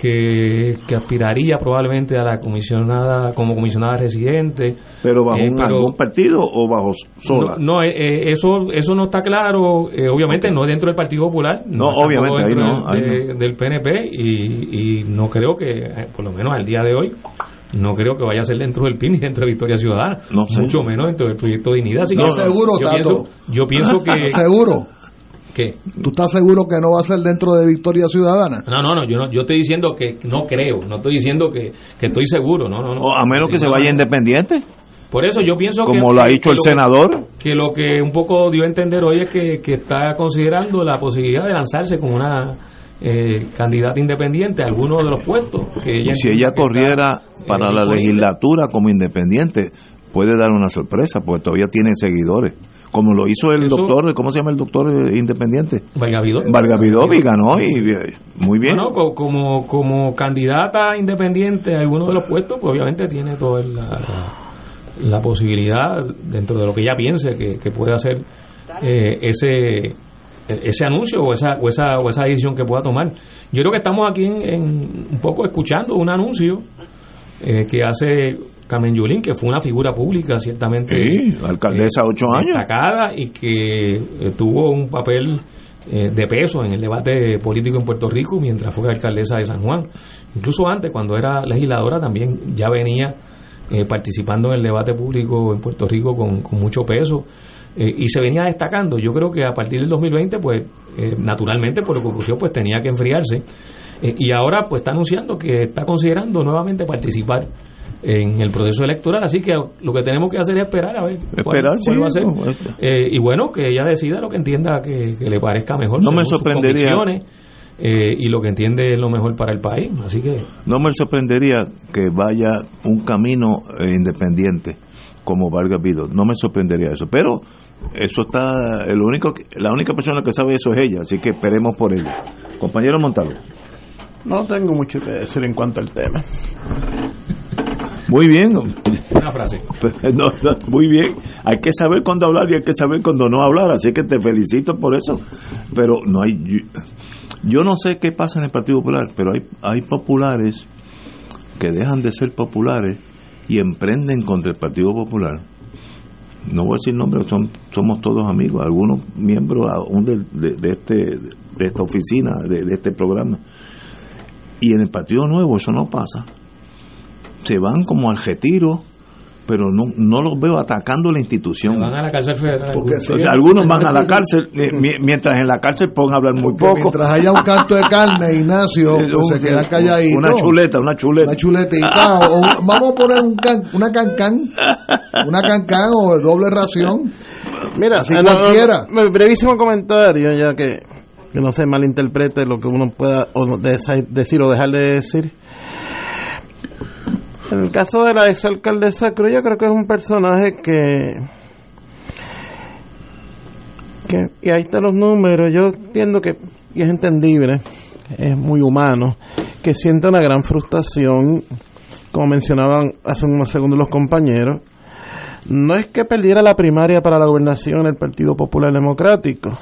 que, que aspiraría probablemente a la comisionada como comisionada residente. ¿Pero bajo Eh, un- pero- algún partido o bajo sola? no, no, eh, eh, eso eso no está claro, eh, obviamente no dentro del Partido Popular, No, obviamente, ahí no, del- ahí de- del PNP y, y no creo que, eh, por lo menos al día de hoy, no creo que vaya a ser dentro del PIN ni dentro de Victoria Ciudadana, No sé. mucho menos dentro del Proyecto de Dignidad. Así No, que seguro, yo Tato. pienso, yo pienso que... ¿Seguro? ¿Qué? ¿Tú estás seguro que no va a ser dentro de Victoria Ciudadana? No, no, no, yo no, yo estoy diciendo que no creo, no estoy diciendo que, que estoy seguro, no, no, no. O a menos que se vaya no. independiente, Por eso yo pienso que como lo ha que- dicho que el que- senador. que lo que un poco dio a entender hoy es que, que está considerando la posibilidad de lanzarse como una eh, candidata independiente a alguno de los puestos que ella si ella que corriera está, eh, para la legislatura como independiente, puede dar una sorpresa, porque todavía tiene seguidores. Como lo hizo el doctor, ¿cómo se llama el doctor eh, independiente? Vargas Vidal, y ganó y eh, muy bien. Bueno, como, como candidata independiente a alguno de los puestos, pues obviamente tiene toda la, la, la posibilidad, dentro de lo que ella piense, que, que pueda hacer eh, ese ese anuncio o esa, o esa o esa decisión que pueda tomar. Yo creo que estamos aquí en, en un poco escuchando un anuncio eh, que hace Carmen Yulín, que fue una figura pública ciertamente Sí, alcaldesa ocho años. destacada y que eh, tuvo un papel eh, de peso en el debate político en Puerto Rico mientras fue alcaldesa de San Juan. Incluso antes, cuando era legisladora, también ya venía eh, participando en el debate público en Puerto Rico con, con mucho peso eh, y se venía destacando. Yo creo que a partir del 2020, pues eh, naturalmente por lo que ocurrió, pues tenía que enfriarse Eh, y ahora pues está anunciando que está considerando nuevamente participar en el proceso electoral, así que lo que tenemos que hacer es esperar a ver Esperar, cuál sí, va a ser. no, esto. Eh, y bueno, que ella decida lo que entienda que, que le parezca mejor. No me sorprendería. eh, y lo que entiende es lo mejor para el país. Así que No me sorprendería que vaya un camino eh, independiente como Vargas Vidal. No me sorprendería eso. Pero eso está, el único, que- la única persona que sabe eso es ella, así que esperemos por ella. Compañero Montalvo. No tengo mucho que decir en cuanto al tema. Muy bien. una frase. No, no, muy bien. Hay que saber cuándo hablar y hay que saber cuándo no hablar. Así que te felicito por eso. Pero no hay. Yo, yo no sé qué pasa en el Partido Popular, pero hay, hay populares que dejan de ser populares y emprenden contra el Partido Popular. No voy a decir nombres, son, somos todos amigos. Algunos miembros aún de, de, de este, de esta oficina, de, de este programa. Y en el Partido Nuevo eso no pasa se van como al retiro, pero no, no los veo atacando la institución. Van a la cárcel federal. Porque O sea, algunos van a la cárcel, eh, mi- mientras en la cárcel pueden hablar muy poco. mientras haya un canto de carne, Ignacio, Eh, pues se queda calladito. Una chuleta, una chuleta. Una chuletita. o un- vamos a poner un can- una cancán. Una cancán o doble ración. Mira, Así eh, no, no, cualquiera. no, brevísimo comentario, ya que, que no se malinterprete lo que uno pueda o no- desa- decir o dejar de decir. En el caso de la exalcaldesa Cruz, yo creo que es un personaje que, que. Y ahí están los números. Yo entiendo que, y es entendible, es muy humano, que siente una gran frustración, como mencionaban hace unos segundos los compañeros, no es que perdiera la primaria para la gobernación en el Partido Popular Democrático,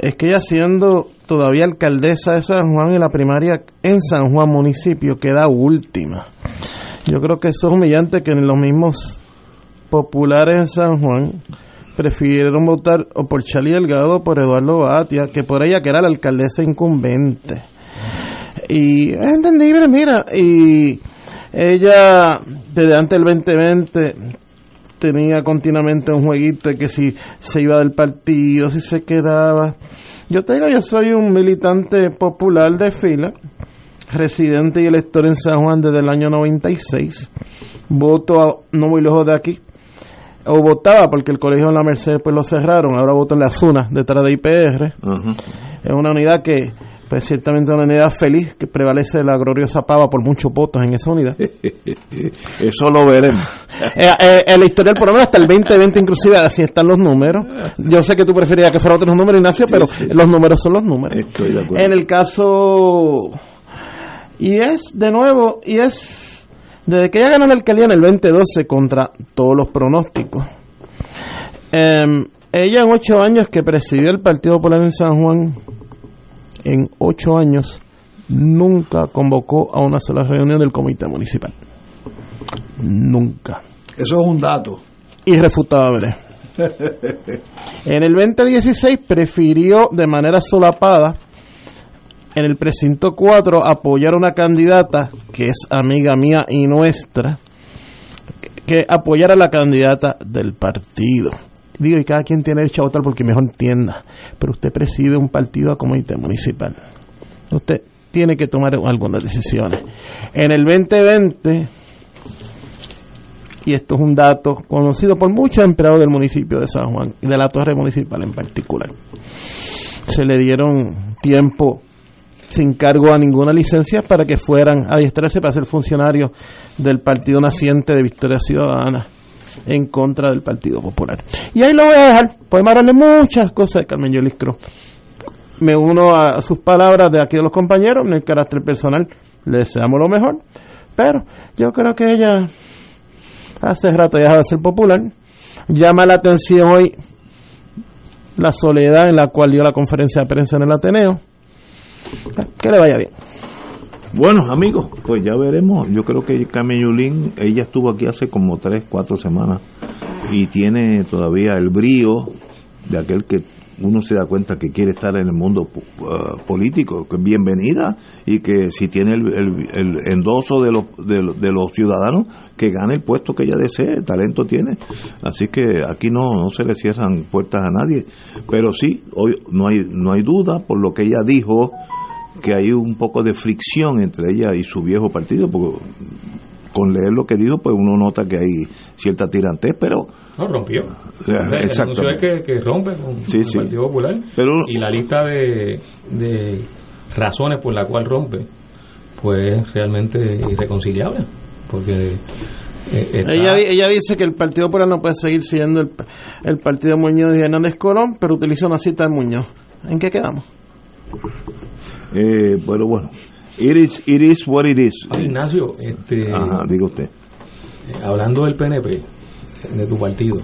es que ella siendo todavía alcaldesa de San Juan y la primaria en San Juan municipio queda última. Yo creo que eso es humillante que los mismos populares en San Juan prefirieron votar o por Charlie Delgado o por Eduardo Batia que por ella que era la alcaldesa incumbente. Y es entendible, mira, y ella desde antes del 2020 tenía continuamente un jueguito de que si se iba del partido, si se quedaba. Yo te digo, yo soy un militante popular de fila, residente y elector en San Juan desde el año 96. Voto a- no muy lejos de aquí. O votaba porque el colegio de la Merced pues lo cerraron. Ahora voto en la Zuna, detrás de IPR. Es una unidad que, pues ciertamente una unidad feliz, que prevalece la gloriosa pava por muchos votos en esa unidad. Eso lo veremos. Eh, eh, en la historial, por lo menos hasta el 2020 inclusive, así están los números. Yo sé que tú preferías que fueran otros números, Ignacio, pero los números son los números. Estoy de acuerdo. En el caso... Y es, de nuevo, y es... Desde que ella ganó la alcaldía en el 2012 contra todos los pronósticos. em, ella en ocho años que presidió el Partido Popular en San Juan, en ocho años, nunca convocó a una sola reunión del comité municipal. Nunca. Eso es un dato. Irrefutable. En el 2016 prefirió de manera solapada en el precinto 4 apoyar a una candidata que es amiga mía y nuestra, que apoyara a la candidata del partido. Digo, y cada quien tiene derecho a votar porque mejor entienda, pero usted preside un partido a comité municipal. Usted tiene que tomar algunas decisiones. En el 2020 y esto es un dato conocido por muchos empleados del municipio de San Juan y de la torre municipal en particular. Se le dieron tiempo sin cargo a ninguna licencia para que fueran a adiestrarse para ser funcionarios del partido naciente de Victoria Ciudadana en contra del Partido Popular. Y ahí lo voy a dejar. Podemos hablarle muchas cosas de Carmen Yolis Cruz. Me uno a sus palabras de aquí de los compañeros en el carácter personal. Le deseamos lo mejor. Pero yo creo que ella hace rato ya dejó de ser popular. Llama la atención hoy la soledad en la cual dio la conferencia de prensa en el Ateneo. Que le vaya bien. Bueno, amigos, pues ya veremos. Yo creo que Carmen Yulín, ella estuvo aquí hace como tres, cuatro semanas y tiene todavía el brío de aquel que uno se da cuenta que quiere estar en el mundo uh, político, que bienvenida y que si tiene el, el- endoso de los, de, de los ciudadanos, que gane el puesto que ella desee, talento tiene. Así que aquí no, no se le cierran puertas a nadie. Pero sí, hoy no hay, no hay duda por lo que ella dijo que hay un poco de fricción entre ella y su viejo partido, porque con leer lo que dijo, pues uno nota que hay cierta tirantez, pero... No, rompió. Eh, anuncio es que, que rompe con, Sí, con sí. el Partido Popular. Pero- y la lista de, de razones por la cual rompe, pues es realmente irreconciliable. Porque eh, está- Ella, ella dice que el Partido Popular no puede seguir siendo el, el partido Muñoz y Hernández Colón, pero utiliza una cita de Muñoz. ¿En qué quedamos? Eh, bueno, bueno. It is, it is what it is. Ah, Ignacio, este, Ajá, diga usted. eh, hablando del PNP, de tu partido,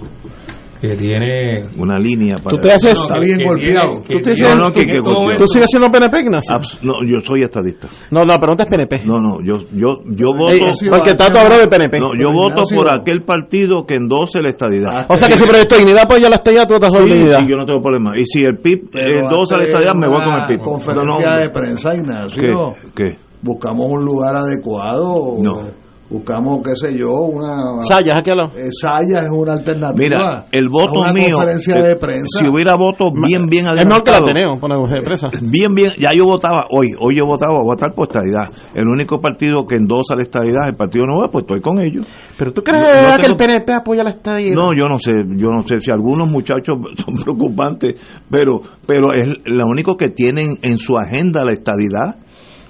que tiene... Una línea para... Tú te haces- No, Está bien golpeado. Tú te No, no, que- en que estos golpeado. momentos- ¿Tú sigues siendo PNP, Ignacio? Abs- no, yo soy estadista. No, la pregunta es PNP. No, no, yo, yo, yo voto... Ey, porque Tato habló de PNP. No, yo voto por aquel partido que endose la estadidad. O sea que si Proyecto Dignidad apoya la estadía, tú por Sí, Dignidad. sí, yo no tengo problema. Y si el PIB Pero endosa la estadidad, me voy con el PIB. Conferencia No, no, de prensa, Ignacio. ¿Qué? ¿Qué? Buscamos un lugar adecuado. No. Buscamos, qué sé yo, una. Sayas, aquí lado. Eh, Sayas es una alternativa. Mira, el voto una mío, conferencia eh, de prensa. si hubiera voto bien, bien Es mejor que la adelantado, la de presa. bien, bien, ya yo votaba hoy, hoy yo votaba, voy a votar por estadidad. El único partido que endosa la estadidad es el Partido Nuevo, pues estoy con ellos. Pero tú crees No- de no verdad que el PNP apoya la estadía. No, yo no sé, yo no sé si algunos muchachos son preocupantes, pero pero es lo único que tienen en su agenda la estadidad.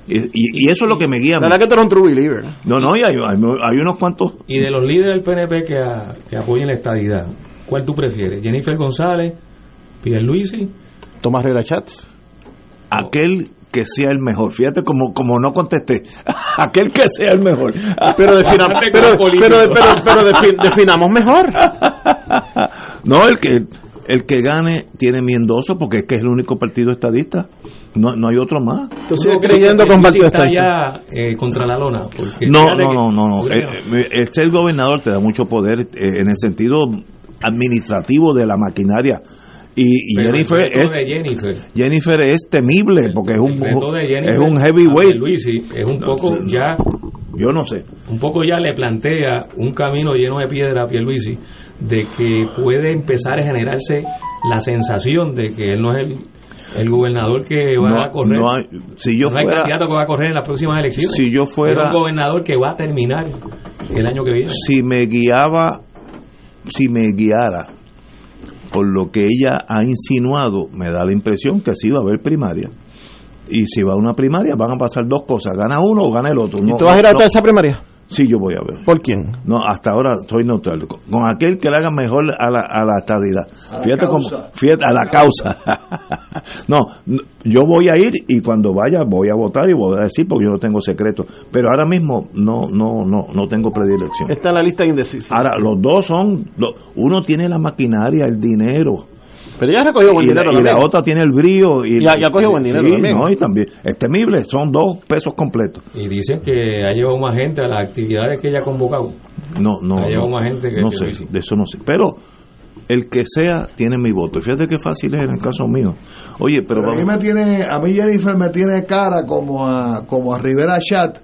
Y, y- y eso es lo que me guía. La verdad que tú eres un true believer. No, no, y hay, hay, hay unos cuantos. Y de los líderes del PNP que, a- que apoyen la estadidad, ¿cuál tú prefieres? ¿Jennifer González? ¿Pierluisi? Tomás Rivera Chats. Aquel que sea el mejor. Fíjate como, como no contesté. aquel que sea el mejor. Pero, defina- Bastante pero, como político. pero, pero, pero defi- definamos mejor. no, el que el que gane tiene mi endoso porque es que es el único partido estadista. No, no hay otro más. Tú sigues No, creyendo con partido estadista. ya eh, contra la lona. Porque No, no, no, no, Eh, eh, el ser gobernador te da mucho poder eh, en el sentido administrativo de la maquinaria. Y, y pero el Jennifer es de Jennifer, Jennifer es temible porque es un es un a heavyweight. Pierluisi es un poco ya Yo no sé. Un poco ya le plantea un camino lleno de piedra a Pierluisi de que puede empezar a generarse la sensación de que él no es el, el gobernador que va No- a correr. no hay- si yo No hay candidato que va a correr en las próximas elecciones. Si yo fuera- Es un gobernador que va a terminar el año que viene. Si me guiaba, si me guiara por lo que ella ha insinuado, me da la impresión que sí va a haber primaria. Y si va a una primaria, van a pasar dos cosas: gana uno o gana el otro. ¿Y No- tú vas a ir a no- esa primaria? Sí, yo voy a ver. ¿Por quién? No, hasta ahora soy neutral. Con, con aquel que le haga mejor a la, a la estadidad. A la fíjate cómo, fíjate, a la causa. no, no, yo voy a ir y cuando vaya voy a votar y voy a decir porque yo no tengo secreto. Pero ahora mismo no, no, no, no tengo predilección. Está en la lista indecisa. Ahora, los dos son, uno tiene la maquinaria, el dinero. Pero ella ha recogido buen y, la, dinero y la otra tiene el brío. Y, Y ha- y ha cogido buen dinero sí, también. No, y también. Es temible, son dos pesos completos. Y dicen que ha llevado más gente a las actividades que ella ha convocado. No, no. Ha llevado no, más gente que- no sé, de eso no sé. Pero el que sea tiene mi voto. Y fíjate qué fácil es en el caso mío. Oye, pero, Pero a mí me tiene, a mí Jennifer me tiene cara como a, como a Rivera Chat,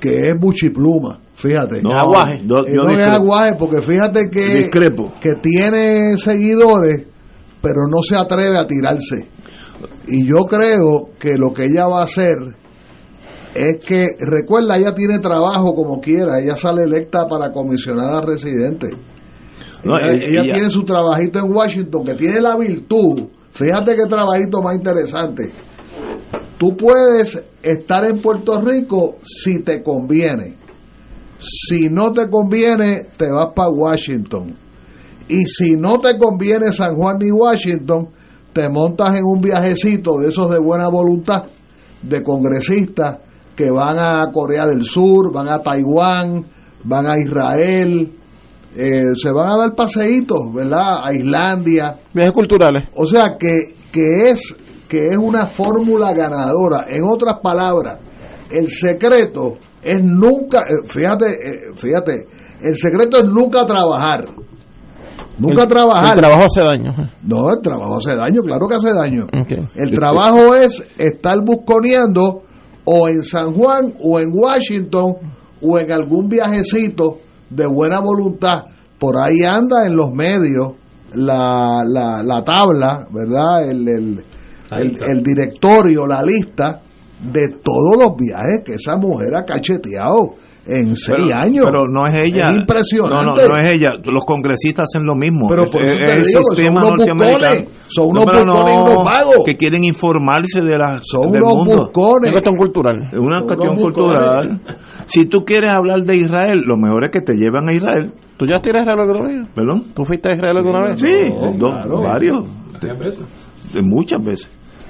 que es buchipluma, fíjate. No, Aguaje. yo- Eh, yo no es aguaje, porque fíjate que, Discrepo. que tiene seguidores, pero no se atreve a tirarse. Y yo creo que lo que ella va a hacer es que, recuerda, ella tiene trabajo como quiera, ella sale electa para comisionada residente. No, ella ella ella- tiene su trabajito en Washington, que tiene la virtud, fíjate qué trabajito más interesante. Tú puedes estar en Puerto Rico si te conviene. Si no te conviene, te vas para Washington. Y si no te conviene San Juan ni Washington, te montas en un viajecito de esos de buena voluntad, de congresistas que van a Corea del Sur, van a Taiwán, van a Israel, eh, se van a dar paseitos, ¿verdad? A Islandia. Viajes culturales. O sea que, que es que es una fórmula ganadora. En otras palabras, el secreto es nunca, eh, fíjate, eh, fíjate, el secreto es nunca trabajar. Nunca El- trabajar. El trabajo hace daño. No, el trabajo hace daño, claro que hace daño. El trabajo es estar busconeando o en San Juan o en Washington o en algún viajecito de buena voluntad. Por ahí anda en los medios la, la, la tabla, ¿verdad? El, el, el, el directorio, la lista de todos los viajes que esa mujer ha cacheteado en seis Pero- años. Pero no es ella. Es impresionante. No, no, no es ella. Los congresistas hacen lo mismo. Pero Es- por eso es te el digo, sistema son unos son unos No, pero buscones y unos vagos. Que quieren informarse de la, Son del unos mundo. buscones. Es cuestión cultural. Es una Son cuestión unos cultural. Si tú quieres hablar de Israel, lo mejor es que te llevan a Israel. ¿Tú ya ido a Israel alguna vez? ¿Perdón? ¿Tú fuiste a Israel alguna vez? Sí, dos, claro. varios. De, de muchas veces.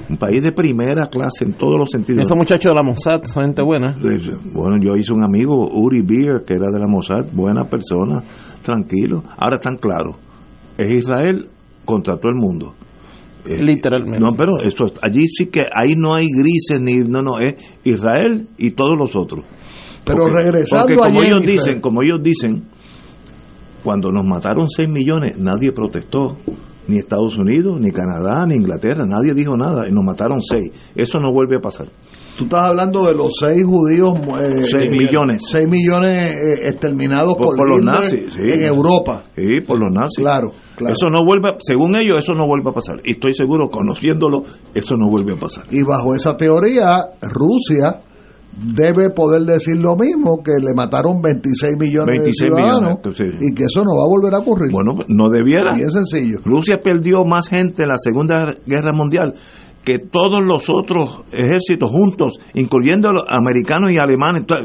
Un país de primera clase en todos los sentidos. esos muchachos de la Mossad son gente buena. Bueno, yo hice un amigo, Uri Beer, que era de la Mossad, buena persona, tranquilo. Ahora están claros. Es Israel contra todo el mundo. Eh, Literalmente. No, pero eso allí sí que ahí no hay grises ni no no es Israel y todos los otros. Pero regresando porque a como ellos Jennifer. dicen, como ellos dicen, cuando nos mataron 6 millones nadie protestó, ni Estados Unidos, ni Canadá, ni Inglaterra, nadie dijo nada y nos mataron 6. Eso no vuelve a pasar. Tú estás hablando de los seis judíos. eh, 6 millones. Seis millones eh, exterminados Por- por, por los nazis, sí. en Europa. Sí, por los nazis. Claro, claro. Eso no vuelve, según ellos, eso no vuelve a pasar. Y estoy seguro, conociéndolo, eso no vuelve a pasar. Y bajo esa teoría, Rusia debe poder decir lo mismo, que le mataron 26 millones 26 de ciudadanos millones, sí. y que eso no va a volver a ocurrir. Bueno, no debiera. Bien sencillo. Rusia perdió más gente en la Segunda Guerra Mundial que todos los otros ejércitos juntos, incluyendo los americanos y alemanes. To-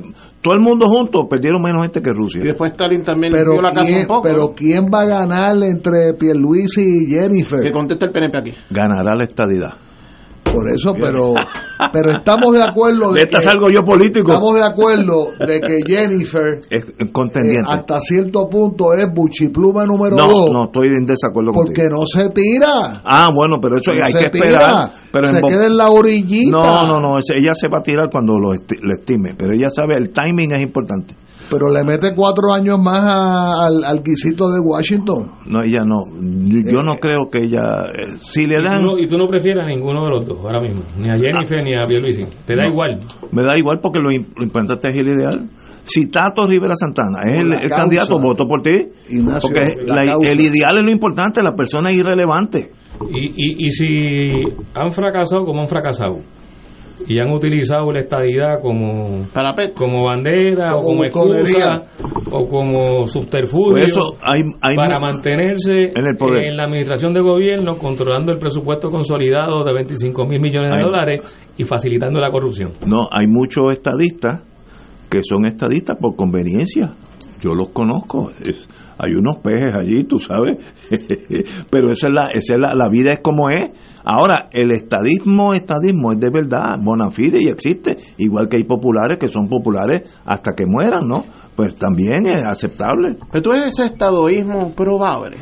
Todo el mundo juntos perdieron menos gente que Rusia. Y después Stalin también Pero dio la casa ¿quién, un poco. pero ¿quién va a ganar entre Pierluisi y Jennifer? Que conteste el PNP aquí. Ganará la estadidad. Por eso, pero pero estamos de acuerdo de De esta que, salgo yo político. estamos de acuerdo de que Jennifer Es eh, contendiente. hasta cierto punto es buchipluma número no, dos no, estoy en desacuerdo porque contigo. no se tira. Ah, bueno, pero eso No hay que tira, esperar. Pero se en queda en la orillita. No, no, no, ella se va a tirar cuando lo, esti- lo estime, pero ella sabe, el timing es importante. Pero le mete cuatro años más a- al, al guisito de Washington. No, ella no, yo, yo no creo que ella, eh, si le ¿Y tú, dan, no, y tú no prefieres a ninguno de los dos ahora mismo, ni a Jennifer ni a Pierluisi. Te da No. igual. me da igual porque lo, im- lo importante es el ideal. Si Tato Rivera Santana es el, candidato, voto por ti. Ignacio, porque la el ideal es lo importante, la persona es irrelevante. Y, y, y si han fracasado como han fracasado y han utilizado la estadidad como como bandera o Como como excusa o como subterfugio Por eso hay- hay para mantenerse en el poder. en la administración de gobierno controlando el presupuesto consolidado de 25 mil millones de Hay- dólares y facilitando la corrupción. No, hay muchos estadistas que son estadistas por conveniencia. Yo los conozco. Es- hay unos pejes allí, tú sabes. Pero esa es la, esa es la, la vida es como es. Ahora, el estadismo, estadismo es de verdad, bona fide y existe. Igual que hay populares que son populares hasta que mueran, ¿no? Pues también es aceptable. Pero tú ves ese estadoísmo probable.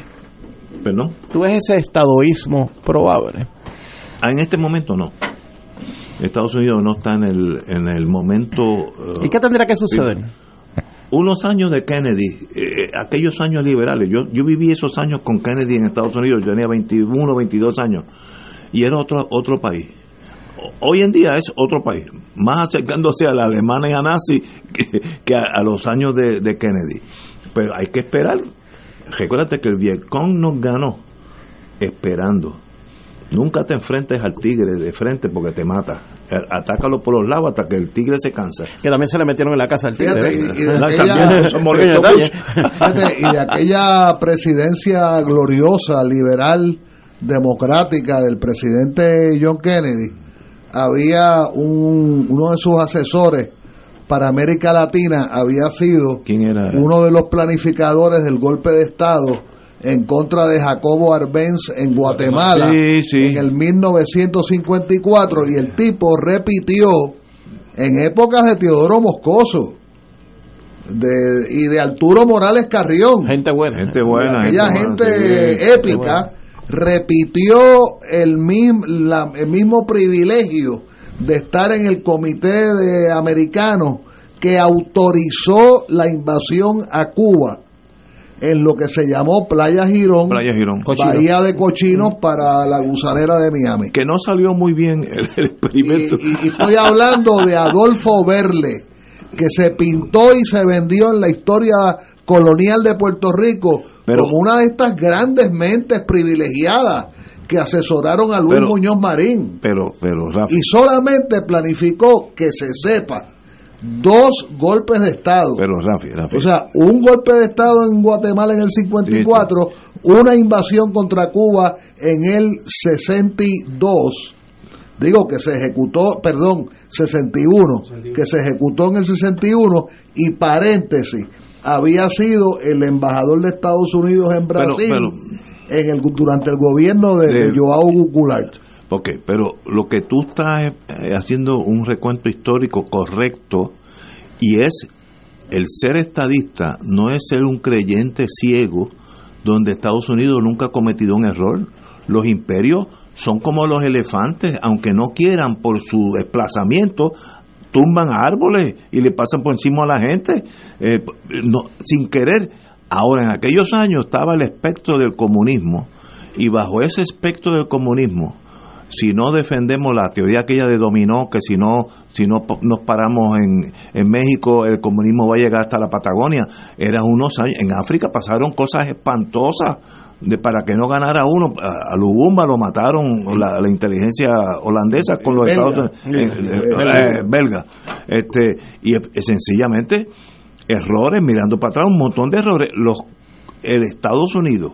Perdón. Tú ves ese estadoísmo probable. Ah, En este momento no. Estados Unidos no está en el, en el momento... eh, ¿Y qué tendría que suceder? Unos años de Kennedy, eh, aquellos años liberales, yo, yo viví esos años con Kennedy en Estados Unidos, yo tenía 21, 22 años, y era otro, otro país. Hoy en día es otro país, más acercándose a la Alemania nazi que, a los años de, de Kennedy. Pero hay que esperar. Recuérdate que el Vietcong nos ganó esperando. Nunca te enfrentes al tigre de frente porque te mata. Eh, Atácalo por los lados hasta que el tigre se cansa. Que también se le metieron en la casa al tigre. Fíjate, ¿eh? y- y de La aquella-. Fíjate, y de presidencia gloriosa, liberal, democrática del presidente John Kennedy, había un, uno de sus asesores para América Latina, había sido ¿Quién era? uno de los planificadores del golpe de Estado en contra de Jacobo Arbenz en Guatemala Sí, sí. en el 1954 y el tipo repitió en épocas de Teodoro Moscoso de, y de Arturo Morales Carrión Gente buena. Gente buena. aquella gente gente buena, sí. épica repitió el mismo, la- el mismo privilegio de estar en el comité de americano que autorizó la invasión a Cuba en lo que se llamó Playa Girón, Playa Girón. Bahía de Cochinos para la gusanera de Miami. Que no salió muy bien el, el experimento. Y, y estoy hablando de Adolfo Verle, que se pintó y se vendió en la historia colonial de Puerto Rico Pero- como una de estas grandes mentes privilegiadas que asesoraron a Luis Pero- Muñoz Marín. Pero, pero, Rafa, Y solamente planificó que se sepa dos golpes de Estado. pero, Rafi, Rafi. O sea, un golpe de Estado en Guatemala en el 54, una invasión contra Cuba en el 62, digo que se ejecutó, perdón, 61, que se ejecutó en el 61, y paréntesis, había sido el embajador de Estados Unidos en Pero- Brasil pero- en el, durante el gobierno de, de De- Joao Goulart. Ok, pero lo que tú estás eh, haciendo un recuento histórico correcto y es el ser estadista no es ser un creyente ciego donde Estados Unidos nunca ha cometido un error. Los imperios son como los elefantes, aunque no quieran por su desplazamiento, tumban árboles y le pasan por encima a la gente eh, no, sin querer. Ahora, en aquellos años estaba el espectro del comunismo y bajo ese espectro del comunismo, si no defendemos la teoría aquella de dominó, que si no, si no nos paramos en, en México, el comunismo va a llegar hasta la Patagonia, eran unos años, en África pasaron cosas espantosas de para que no ganara uno, a, Lubumba lo mataron la, la inteligencia holandesa con los Belga. Estados Unidos, eh, eh, Belga. eh, belga, este, y sencillamente errores, mirando para atrás, un montón de errores, los, el Estados Unidos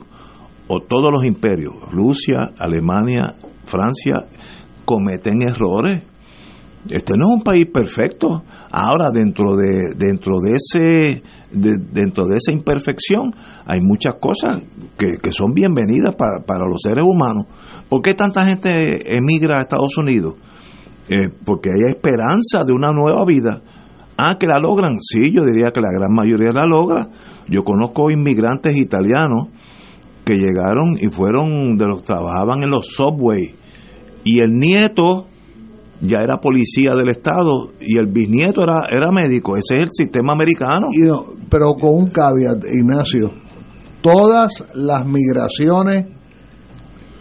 o todos los imperios, Rusia, Alemania, Francia, cometen errores. Este no es un país perfecto. Ahora dentro de dentro de ese de- dentro de esa imperfección hay muchas cosas que, son bienvenidas para, para los seres humanos. ¿Por qué tanta gente emigra a Estados Unidos? Eh, porque hay esperanza de una nueva vida. Ah, que la logran. Sí, yo diría que la gran mayoría la logra. Yo conozco inmigrantes italianos que llegaron y fueron de los que trabajaban en los subway y el nieto ya era policía del estado y el bisnieto era era médico ese es el sistema americano pero con un caveat, Ignacio. Todas las migraciones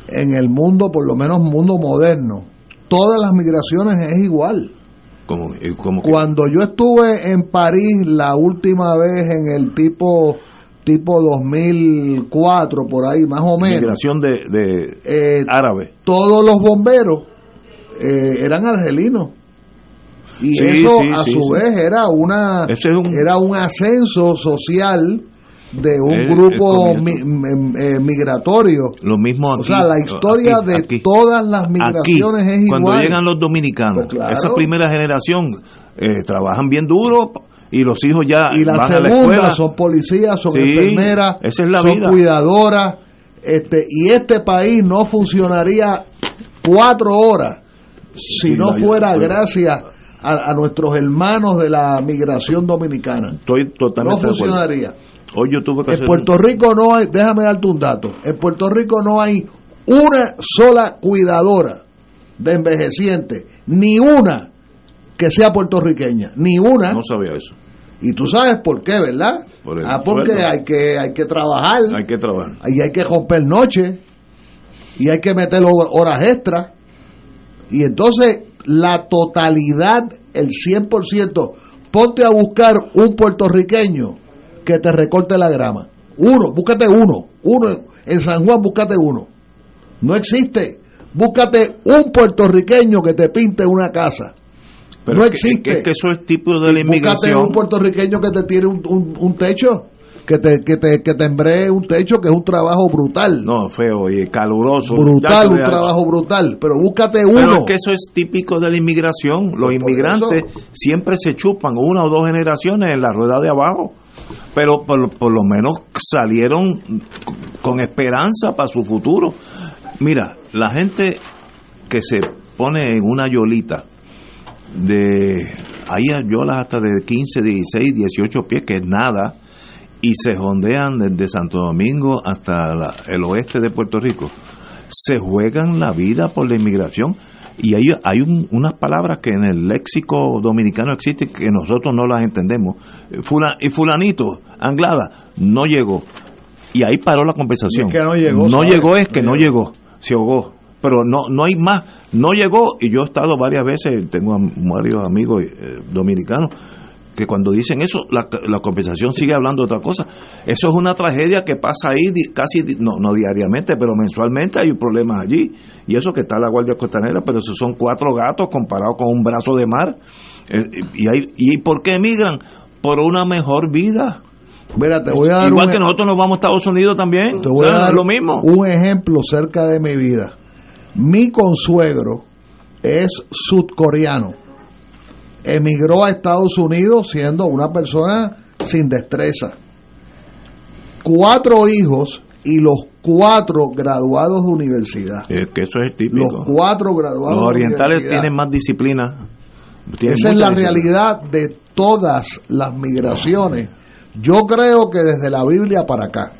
en el mundo, por lo menos mundo moderno, todas las migraciones es igual. Como, eh, como que- Cuando yo estuve en París la última vez en el tipo tipo 2004 por ahí más o menos migración de, de eh, árabe. todos los bomberos eh, eran argelinos y Sí, eso sí, a sí, su vez era una es un- era un ascenso social de un Es- grupo es mi- m- eh, migratorio Lo mismo aquí. o sea la historia aquí, de todas las migraciones Aquí, es cuando igual llegan los dominicanos, Pues claro. esa primera generación eh, trabajan bien duro y los hijos ya y la van a la segunda escuela. son policías, son Sí, enfermeras, esa es la son vida. cuidadoras, este, y este país no funcionaría cuatro horas si Sí, no no, fuera yo- gracias a, a nuestros hermanos de la migración dominicana. Estoy No totalmente de acuerdo. funcionaría. Hoy yo tuve que En hacer Puerto Rico no hay, déjame darte un dato, en Puerto Rico no hay una sola cuidadora de envejecientes, ni una que sea puertorriqueña, ni una. no sabía eso. Y tú sabes por qué, ¿verdad? Por ah, porque sueldo. hay que, hay que trabajar, Hay que trabajar. y hay que romper noche, y hay que meter ho- horas extras. Y entonces la totalidad, el 100%, ponte a buscar un puertorriqueño que te recorte la grama. Uno, búscate uno. Uno, en San Juan búscate uno. No existe. Búscate un puertorriqueño que te pinte una casa. Pero no es que- existe. Es que eso es tipo de la Búscate inmigración. un puertorriqueño que te tire un, un- un techo, que te, que te, que te un techo, que es un trabajo brutal. No, feo y caluroso. brutal, un trabajo brutal. Pero búscate Pero uno. es que eso es típico de la inmigración. Los Pues inmigrantes siempre se chupan una o dos generaciones en la rueda de abajo. Pero por, por lo menos salieron con esperanza para su futuro. Mira, la gente que se pone en una yolita de hay yolas hasta de 15, 16, 18 pies, que es nada, y se jondean desde Santo Domingo hasta la- el oeste de Puerto Rico. Se juegan la vida por la inmigración. Y hay, hay un- unas palabras que en el léxico dominicano existen que nosotros no las entendemos. Fula- y fulanito, Anglada, no llegó. Y ahí paró la conversación. Es que no llegó, No llegó es que No no llegó. Se ahogó. Pero no, no hay más. No llegó. Y yo he estado varias veces, tengo varios amigos eh, dominicanos, que cuando dicen eso, la, la conversación sigue hablando de otra cosa. Eso es una tragedia que pasa ahí casi, no, no diariamente, pero mensualmente hay problemas allí. Y eso que está la Guardia Costanera, pero esos son cuatro gatos comparados con un brazo de mar. Eh, y, hay, ¿Y por qué emigran? Por una mejor vida. Mira, te voy a dar Igual un- que nosotros nos vamos a Estados Unidos también. Te voy O sea, a dar lo mismo. un ejemplo cerca de mi vida. Mi consuegro es sudcoreano. Emigró a Estados Unidos siendo una persona sin destreza. Cuatro hijos y los cuatro graduados de universidad. Es que eso es típico. Los cuatro graduados Los orientales tienen más disciplina. Tienen Esa es la disciplina. realidad de todas las migraciones. Yo creo que desde la Biblia para acá,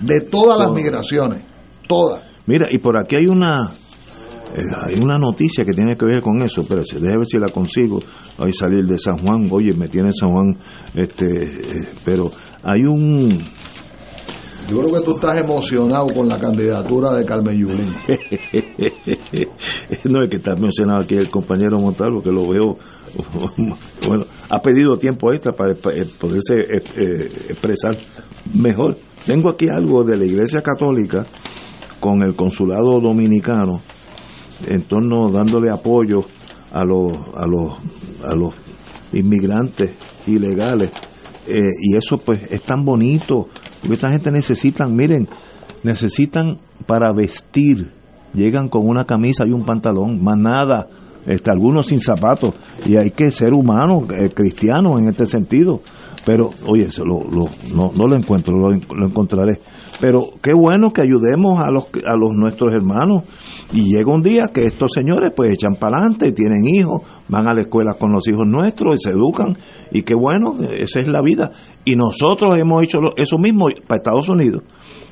de todas las migraciones, todas. Mira, y por aquí hay una hay una noticia que tiene que ver con eso, pero déjame ver si la consigo. Hoy salir de San Juan, oye, me tiene San Juan, este, eh, pero hay un Yo creo que tú estás emocionado con la candidatura de Carmen Yulín. no es que está mencionado aquí el compañero Montalvo, que lo veo, bueno, ha pedido tiempo extra para, poderse eh, eh, expresar mejor. Tengo aquí algo de la Iglesia Católica con el Consulado Dominicano en torno dándole apoyo a los a los a los inmigrantes ilegales. Eh, y eso pues es tan bonito porque esta gente necesitan miren necesitan para vestir llegan con una camisa y un pantalón más nada este, algunos sin zapatos y hay que ser humanos eh, cristianos en este sentido pero oye lo, lo- no, no lo encuentro lo, en- lo encontraré. Pero qué bueno que ayudemos a los a los nuestros hermanos. Y llega un día que estos señores pues echan para adelante tienen hijos van a la escuela con los hijos nuestros y se educan. Y qué bueno esa es la vida. Y nosotros hemos hecho eso mismo para Estados Unidos.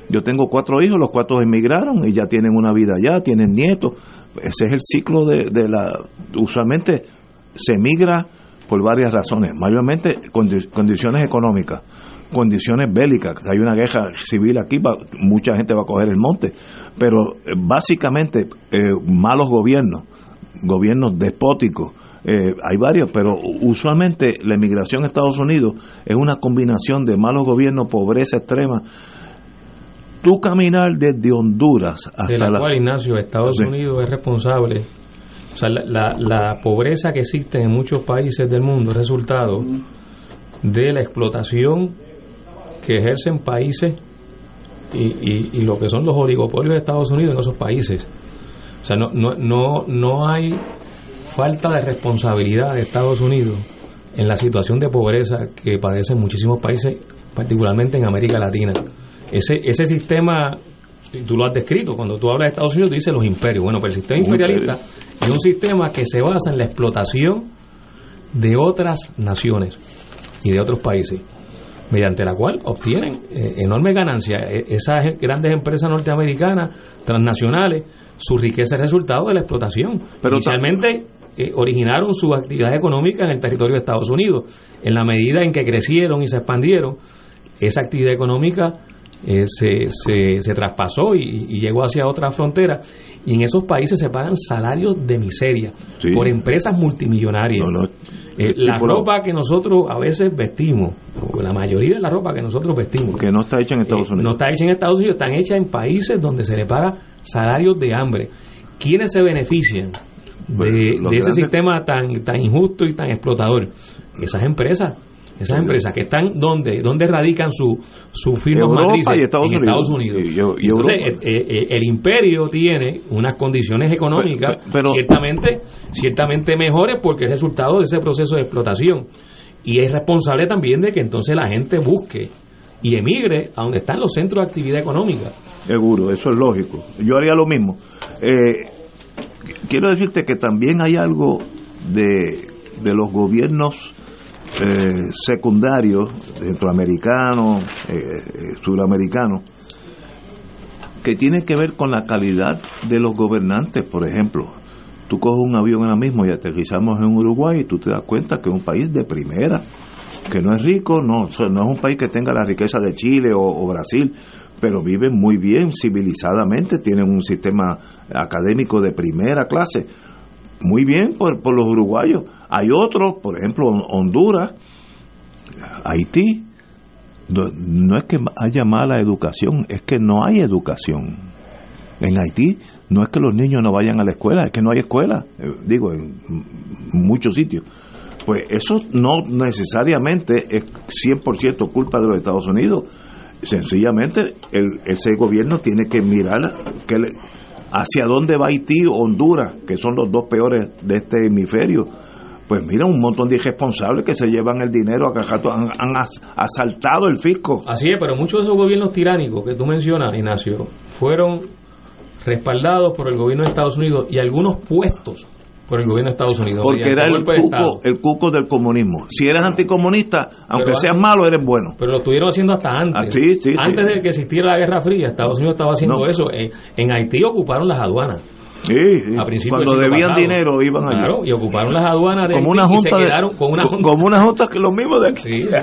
Yo tengo cuatro hijos, los cuatro emigraron y ya tienen una vida allá, tienen nietos. Ese es el ciclo de, de la... Usualmente se emigra por varias razones, mayormente condi- condiciones económicas, condiciones bélicas. Hay una guerra civil aquí, va- mucha gente va a coger el monte, pero eh, básicamente eh, malos gobiernos, gobiernos despóticos, eh, hay varios, pero usualmente la emigración a Estados Unidos es una combinación de malos gobiernos, pobreza extrema. Tú caminar desde Honduras hasta de la, la... cual, Ignacio, Estados Sí. Unidos es responsable. O sea, la, la- pobreza que existe en muchos países del mundo es resultado de la explotación que ejercen países y, y- y lo que son los oligopolios de Estados Unidos en esos países. O sea, no, no, no, no hay falta de responsabilidad de Estados Unidos en la situación de pobreza que padecen muchísimos países, particularmente en América Latina. Ese, ese sistema, y tú lo has descrito, cuando tú hablas de Estados Unidos, tú dices los imperios. Bueno, pero el sistema imperialista es un sistema que se basa en la explotación de otras naciones y de otros países, mediante la cual obtienen eh, enormes ganancias. E- esas grandes empresas norteamericanas, transnacionales, su riqueza es resultado de la explotación. Pero Inicialmente eh, originaron su actividad económica en el territorio de Estados Unidos. En la medida en que crecieron y se expandieron, esa actividad económica eh, se, se, se traspasó y, y llegó hacia otra frontera. Y en esos países se pagan salarios de miseria Sí. por empresas multimillonarias. No, no. Eh, la no. ropa que nosotros a veces vestimos, o la mayoría de la ropa que nosotros vestimos, que no está hecha en Estados eh, Unidos. no está hecha en Estados Unidos, están hechas en países donde se le paga salarios de hambre. ¿Quiénes se benefician de, Bueno, de los ese grandes- sistema tan, tan injusto y tan explotador? Esas empresas. Esas empresas que están donde donde radican su su y Estados en Unidos. Estados Unidos. Y- y- y Entonces, Europa. eh, eh, el imperio tiene unas condiciones económicas Pero- pero- ciertamente ciertamente mejores porque es resultado de ese proceso de explotación y es responsable también de que entonces la gente busque y emigre a donde están los centros de actividad económica. Seguro, eso es lógico. Yo haría lo mismo. Eh, quiero decirte que también hay algo de, de los gobiernos eh, secundarios, centroamericanos, eh, eh, suramericanos, que tiene que ver con la calidad de los gobernantes. Por ejemplo, tú coges un avión ahora mismo y aterrizamos en Uruguay y tú te das cuenta que es un país de primera, que no es rico, no, no es un país que tenga la riqueza de Chile o, o Brasil, pero viven muy bien civilizadamente, tienen un sistema académico de primera clase. Muy bien por, por los uruguayos. Hay otros, por ejemplo, Honduras, Haití, no, es que haya mala educación, es que no hay educación. En Haití no es que los niños no vayan a la escuela, es que no hay escuela, eh, digo, en muchos sitios. Pues eso no necesariamente es 100% culpa de los Estados Unidos. Sencillamente el, ese gobierno tiene que mirar que le- hacia dónde va Haití o Honduras, que son los dos peores de este hemisferio. Pues mira, un montón de irresponsables que se llevan el dinero a cajato, han, han as- asaltado el fisco. Así es, pero muchos de esos gobiernos tiránicos que tú mencionas, Ignacio, fueron respaldados por el gobierno de Estados Unidos y algunos puestos por el gobierno de Estados Unidos. Porque era el de Estado. cuco, el cuco del comunismo. Si eres anticomunista, aunque Pero seas malo, eres bueno. Pero lo estuvieron haciendo hasta antes. Ah, sí, sí, antes sí. de que existiera la Guerra Fría, Estados Unidos estaba haciendo No. eso. En, en Haití ocuparon las aduanas. A Cuando debían pasado. dinero iban allá. Claro, y ocuparon las aduanas de como Haití una y junta se de- quedaron con una junta. como una junta que los mismos de aquí. Sí, sí.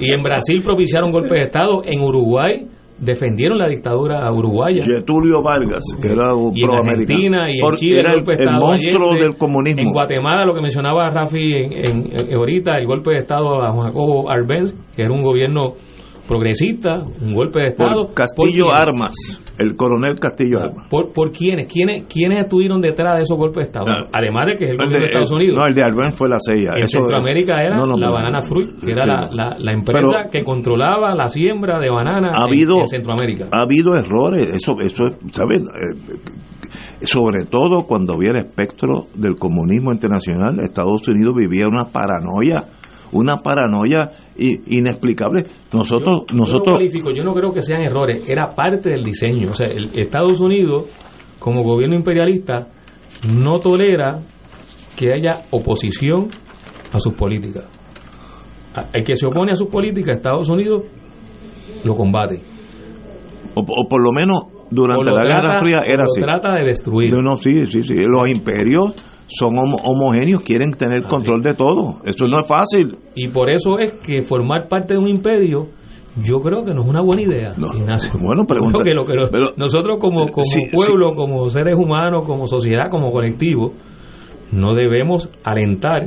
Y en Brasil propiciaron golpes de Estado. En Uruguay defendieron la dictadura uruguaya. Getulio Vargas, que era un y en. Argentina y en Chile era el el, golpe de el Estado monstruo Allende. del comunismo. En Guatemala, lo que mencionaba Rafi en, en- en- ahorita, el golpe de Estado a Juan Jacobo Arbenz, que era un gobierno progresista, un golpe de Estado. Por Castillo ¿Por? Armas, el coronel Castillo Armas. ¿Por, por quiénes? quiénes? ¿Quiénes estuvieron detrás de esos golpes de Estado? Además de que es el No, el gobierno de, de- Estados Unidos. No, el de Arbenz fue la sella. En Eso- Centroamérica era No, no, la. Banana Fruit, que era Sí. la, la- la empresa Pero- que controlaba la siembra de banana ha en- habido en, Centroamérica. ha habido errores eso eso es, saben Eh, sobre todo cuando había el espectro del comunismo internacional Estados Unidos vivía una paranoia una paranoia inexplicable nosotros Yo no nosotros yo no creo que sean errores, era parte del diseño. O sea, el Estados Unidos, como gobierno imperialista, no tolera que haya oposición a sus políticas. El que se opone a sus políticas, Estados Unidos lo combate. o, o por lo menos durante la Guerra Fría era lo así trata de destruir. No, no, sí, sí, sí. Los imperios son homo- homogéneos, quieren tener control de todo. Eso no es fácil. Y por eso es que formar parte de un imperio, yo creo que no es una buena idea, Ignacio. Bueno, pregunta. Creo que lo que lo- pero- nosotros como, como Sí, pueblo, como seres humanos, como sociedad, como colectivo, no debemos alentar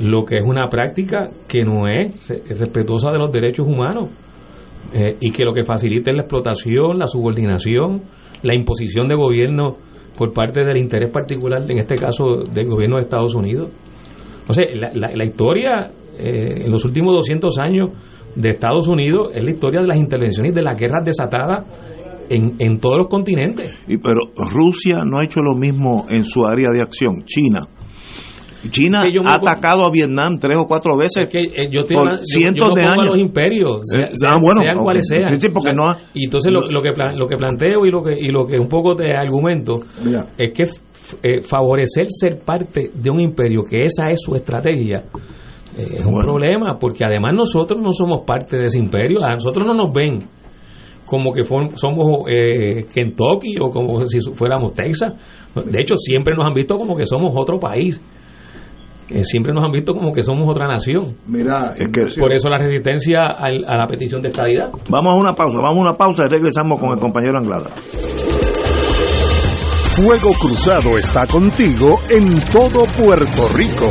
lo que es una práctica que no es respetuosa de los derechos humanos eh, y que lo que facilita es la explotación, la subordinación, la imposición de gobierno por parte del interés particular, en este caso del gobierno de Estados Unidos. O sea, la, la, historia eh, en los últimos 200 años de Estados Unidos es la historia de las intervenciones y de las guerras desatadas en, en todos los continentes. Y, pero Rusia no ha hecho lo mismo en su área de acción, China. China ha atacado a Vietnam tres o cuatro veces que, eh, yo por cientos de años. los imperios, eh, sean, ah, cuales sean. y entonces lo, lo, que lo que planteo y lo que y lo que un poco de argumento es que eh, favorecer ser parte de un imperio que esa es su estrategia es un problema porque además nosotros no somos parte de ese imperio, a nosotros no nos ven como que somos Kentucky o como si fuéramos Texas. De hecho, siempre nos han visto como que somos otro país siempre nos han visto como que somos otra nación. Mira, es que por eso la resistencia a la petición de estadidad. Vamos a una pausa, vamos a una pausa y regresamos con el compañero Anglada. Fuego Cruzado está contigo en todo Puerto Rico.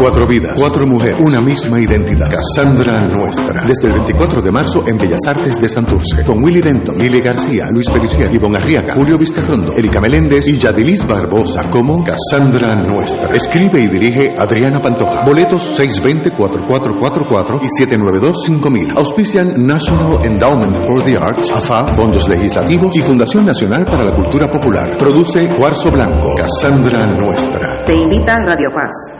Cuatro vidas, cuatro mujeres, una misma identidad. Cassandra Nuestra. Desde el 24 de marzo en Bellas Artes de Santurce. Con Willy Denton, Lili García, Luis Feliciano, Ivonne Arriaga, Julio Vizcarrondo, Erika Meléndez y Yadilis Barbosa como Cassandra Nuestra. Escribe y dirige Adriana Pantoja. Boletos 620-4444 y 792-5000. Auspician National Endowment for the Arts, AFA, Fondos Legislativos y Fundación Nacional para la Cultura Popular. Produce Cuarzo Blanco. Cassandra Nuestra. Te invita a Radio Paz.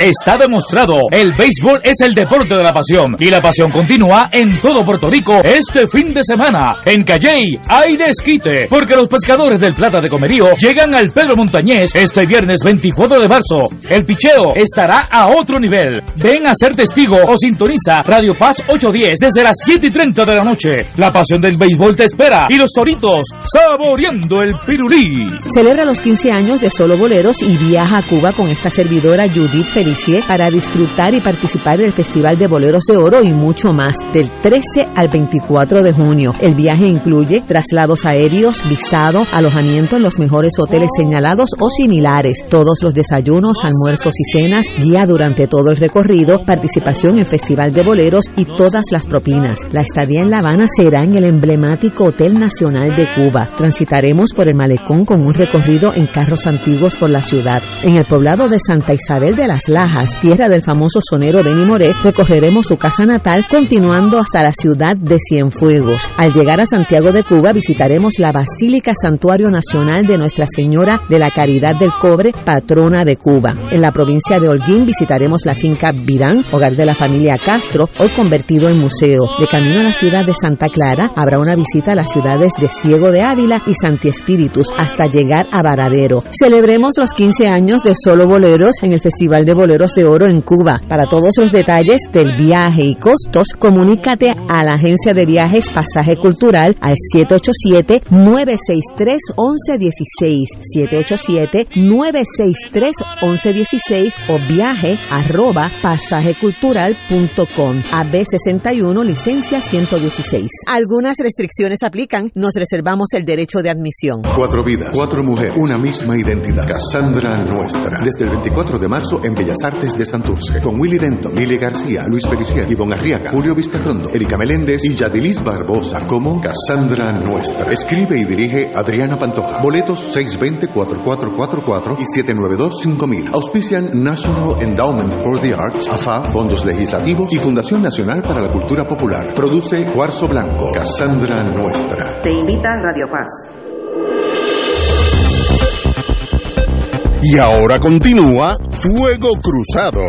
Está demostrado, el béisbol es el deporte de la pasión y la pasión continúa en todo Puerto Rico este fin de semana. En Calley hay desquite porque los pescadores del Plata de Comerío llegan al Pedro Montañés este viernes 24 de marzo. El picheo estará a otro nivel. Ven a ser testigo o sintoniza Radio Paz 810 desde las 7 y 30 de la noche. La pasión del béisbol te espera y los toritos saboreando el pirulí. Celebra los 15 años de Solo Boleros y viaja a Cuba con esta servidora Feliz para disfrutar y participar del Festival de Boleros de Oro y mucho más del 13 al 24 de junio. El viaje incluye traslados aéreos, visado, alojamiento en los mejores hoteles señalados o similares, todos los desayunos, almuerzos y cenas, guía durante todo el recorrido, participación en Festival de Boleros y todas las propinas. La estadía en La Habana será en el emblemático Hotel Nacional de Cuba. Transitaremos por el malecón con un recorrido en carros antiguos por la ciudad. En el poblado de Santa Isabel de las tierra del famoso sonero Benny Moré, recorreremos su casa natal continuando hasta la ciudad de Cienfuegos. Al llegar a Santiago de Cuba visitaremos la Basílica Santuario Nacional de Nuestra Señora de la Caridad del Cobre, patrona de Cuba. En la provincia de Holguín visitaremos la finca Virán, hogar de la familia Castro, hoy convertido en museo. De camino a la ciudad de Santa Clara habrá una visita a las ciudades de Ciego de Ávila y Santi Espíritus hasta llegar a Varadero. Celebremos los 15 años de Solo Boleros en el Festival de Boleros de Oro en Cuba. Para todos los detalles del viaje y costos, comunícate a la agencia de viajes Pasaje Cultural al 787-963-1116, 787-963-1116 o viaje arroba pasajecultural.com. AB61, licencia 116. Algunas restricciones aplican. Nos reservamos el derecho de admisión. Cuatro vidas, cuatro mujeres, una misma identidad. Cassandra Nuestra. Desde el 24 de marzo en Bellas Artes de Santurce, con Willy Denton, Lili García, Luis Feliciano, Ivonne Arriaga, Julio Vizcarrondo, Erika Meléndez y Yadilis Barbosa como Cassandra Nuestra. Escribe y dirige Adriana Pantoja. Boletos 620-4444 y 792-5000. Auspician National Endowment for the Arts, AFA, Fondos Legislativos y Fundación Nacional para la Cultura Popular. Produce Cuarzo Blanco, Cassandra Nuestra. Te invita Radio Paz. Y ahora continúa Fuego Cruzado.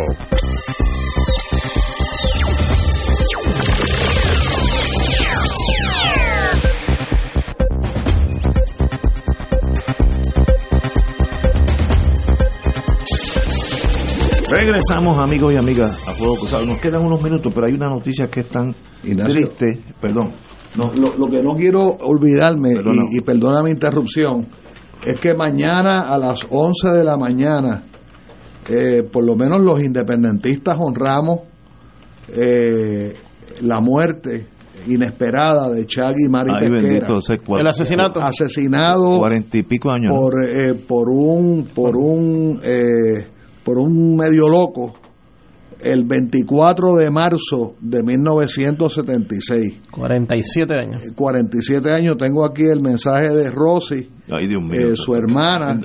Regresamos, amigos y amigas, a Fuego Cruzado. Nos quedan unos minutos, pero hay una noticia que es tan triste. Perdón. No, lo, lo que no quiero olvidarme, y, y perdona mi interrupción, es que mañana a las 11 de la mañana, eh, por lo menos los independentistas honramos eh, la muerte inesperada de Chagui Mari Ay, Pesquera. bendito, ese cuatro- El asesinato. asesinado Cuarenta y pico años. por eh, por un por un eh, por un medio loco el 24 de marzo de 1976 47 años. 47 años tengo aquí el mensaje de Rosy Ay, Dios mío. eh, su hermana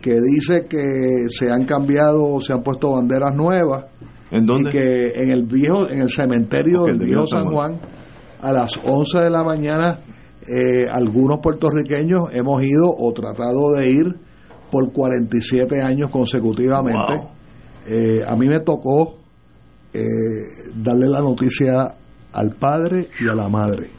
que dice que se han cambiado se han puesto banderas nuevas ¿En dónde? y que en el viejo en el cementerio Ok, del de viejo San San Juan a las 11 de la mañana eh, algunos puertorriqueños hemos ido o tratado de ir por 47 años consecutivamente Wow. Eh, a mí me tocó eh, darle la noticia al padre y a la madre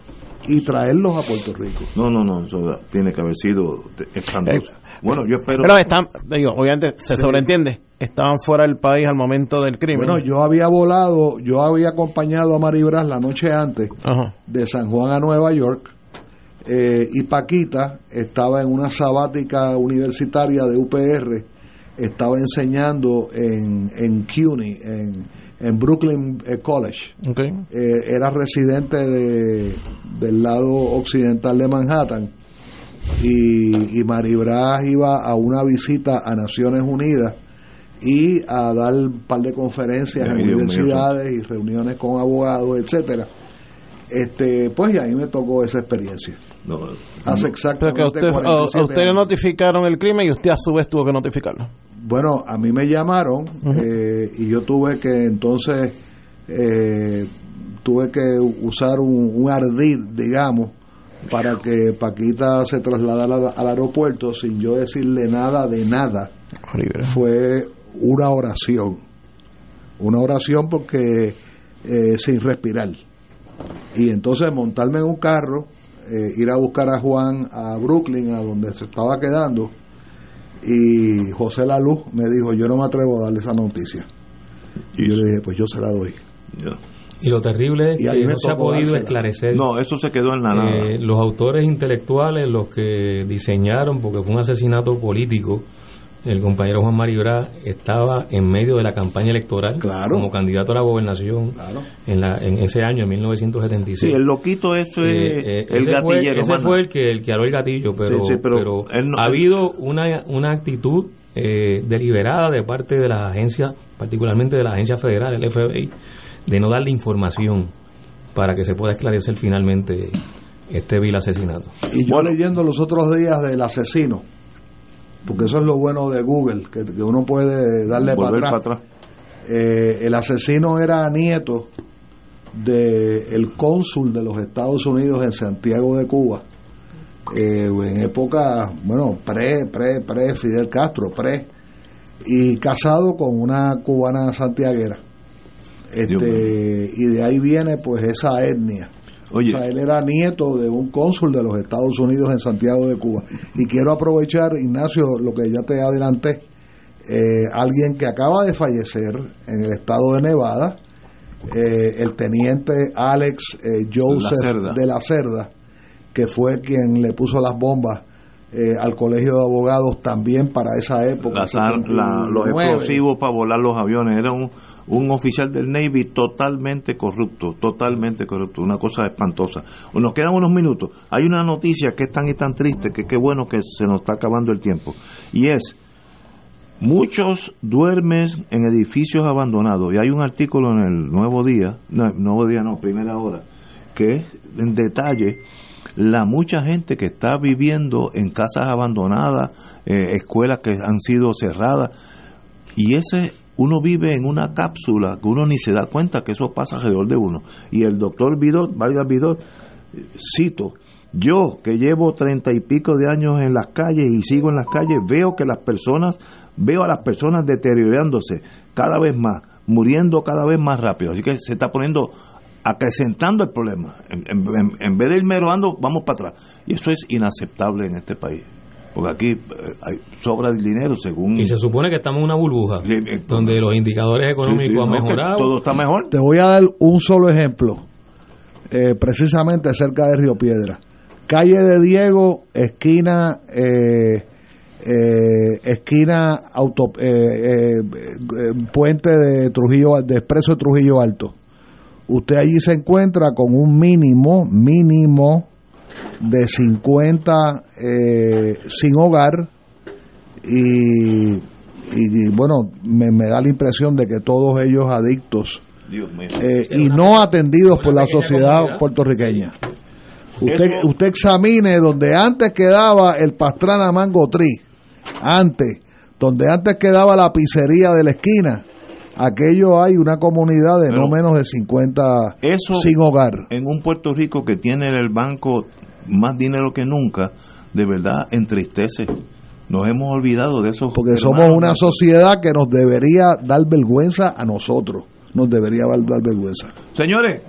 y traerlos a Puerto Rico No, no, no, eso tiene que haber sido te- escandaloso. Bueno, yo espero. Pero están, digo, obviamente se sobreentiende, estaban fuera del país al momento del crimen. Bueno, yo había volado, yo había acompañado a Maribras la noche antes Ajá. de San Juan a Nueva York eh, y Paquita estaba en una sabática universitaria de UPR, estaba enseñando en, en CUNY, en, en Brooklyn eh, College. Ok. Eh, era residente de, del lado occidental de Manhattan y, y Maribras iba a una visita a Naciones Unidas y a dar un par de conferencias en universidades y reuniones con abogados, etcétera. Este, pues y ahí me tocó esa experiencia. No, Hace Pero exactamente usted, a- a 47 usted le notificaron el crimen y usted a su vez tuvo que notificarlo. Bueno, a mí me llamaron eh, y yo tuve que entonces eh, tuve que usar un, un ardid, digamos, para que Paquita se trasladara al, al aeropuerto sin yo decirle nada de nada. Fue una oración, una oración porque eh, sin respirar. Y entonces montarme en un carro, eh, ir a buscar a Juan a Brooklyn, a donde se estaba quedando, y José Laluz me dijo, yo no me atrevo a darle esa noticia. Y yo le dije, pues yo se la doy. Y lo terrible es Y que no se ha podido dársela. esclarecer. No, eso se quedó en la nada. Eh, los autores intelectuales, los que diseñaron, porque fue un asesinato político, el compañero Juan Maribra estaba en medio de la campaña electoral como candidato a la gobernación en, la, en ese año, en 1976. Sí, el loquito ese, Eh, eh, el ese fue, gatillero. ese mano. fue el que el que aló el gatillo, pero, Sí, sí, pero pero él no- ha habido una, una actitud eh, deliberada de parte de las agencias, particularmente de la agencia federal, el FBI, de no darle información para que se pueda esclarecer finalmente este vil asesinato. Y yo leyendo los otros días del asesino, porque eso es lo bueno de Google, que, que uno puede darle para para atrás. Eh, el asesino era nieto del cónsul de los Estados Unidos en Santiago de Cuba, eh, en época, bueno, pre, pre, pre Fidel Castro, pre, y casado con una cubana santiaguera. Este, y de ahí viene pues esa etnia. Oye. O sea, él era nieto de un cónsul de los Estados Unidos en Santiago de Cuba. Y quiero aprovechar, Ignacio, lo que ya te adelanté, eh, alguien que acaba de fallecer en el estado de Nevada, eh, el teniente Alex eh, Joseph La de la Cerda, que fue quien le puso las bombas eh, al colegio de abogados también para esa época. La- los 79. explosivos para volar los aviones. Era un, un oficial del Navy totalmente corrupto, totalmente corrupto, una cosa espantosa. Nos quedan unos minutos. Hay una noticia que es tan y tan triste que qué bueno que se nos está acabando el tiempo. Y es, muchos duermen en edificios abandonados. Y hay un artículo en el Nuevo Día, no, Nuevo Día no, Primera Hora, que es en detalle la mucha gente que está viviendo en casas abandonadas, eh, escuelas que han sido cerradas, y ese uno vive en una cápsula que uno ni se da cuenta que eso pasa alrededor de uno. Y el doctor Vidot, Vargas Vidot, cito, yo que llevo treinta y pico de años en las calles y sigo en las calles, veo que las personas, veo a las personas deteriorándose cada vez más, muriendo cada vez más rápido. Así que se está poniendo acrecentando el problema. En, vez de ir vamos para atrás. Y eso es inaceptable en este país. Porque aquí eh, hay sobra de dinero según... Y se supone que estamos en una burbuja, eh, donde los indicadores económicos sí, sí, han mejorado. todo está mejor. Te voy a dar un solo ejemplo, eh, precisamente cerca de Río Piedra. Calle de Diego, esquina, eh, eh, esquina auto, eh, eh, eh, puente de Trujillo, de Expreso de Trujillo Alto. Usted allí se encuentra con un mínimo, mínimo de 50 eh, sin hogar y, y, bueno, me, me da la impresión de que todos ellos adictos Dios mío. eh, y no atendidos por la sociedad puertorriqueña. Usted, Eso- usted examine donde antes quedaba el Pastrana Mango Tree, antes, donde antes quedaba la pizzería de la esquina, aquello hay una comunidad de no menos de 50 Eso sin hogar. en un Puerto Rico que tiene en el banco más dinero que nunca, de verdad entristece. Nos hemos olvidado de eso. Porque somos una sociedad que nos debería dar vergüenza a nosotros. Nos debería dar vergüenza. Señores,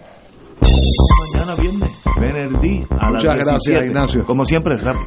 mañana viernes, Benerdí a las Muchas gracias, 17. Ignacio. Como siempre, rápido.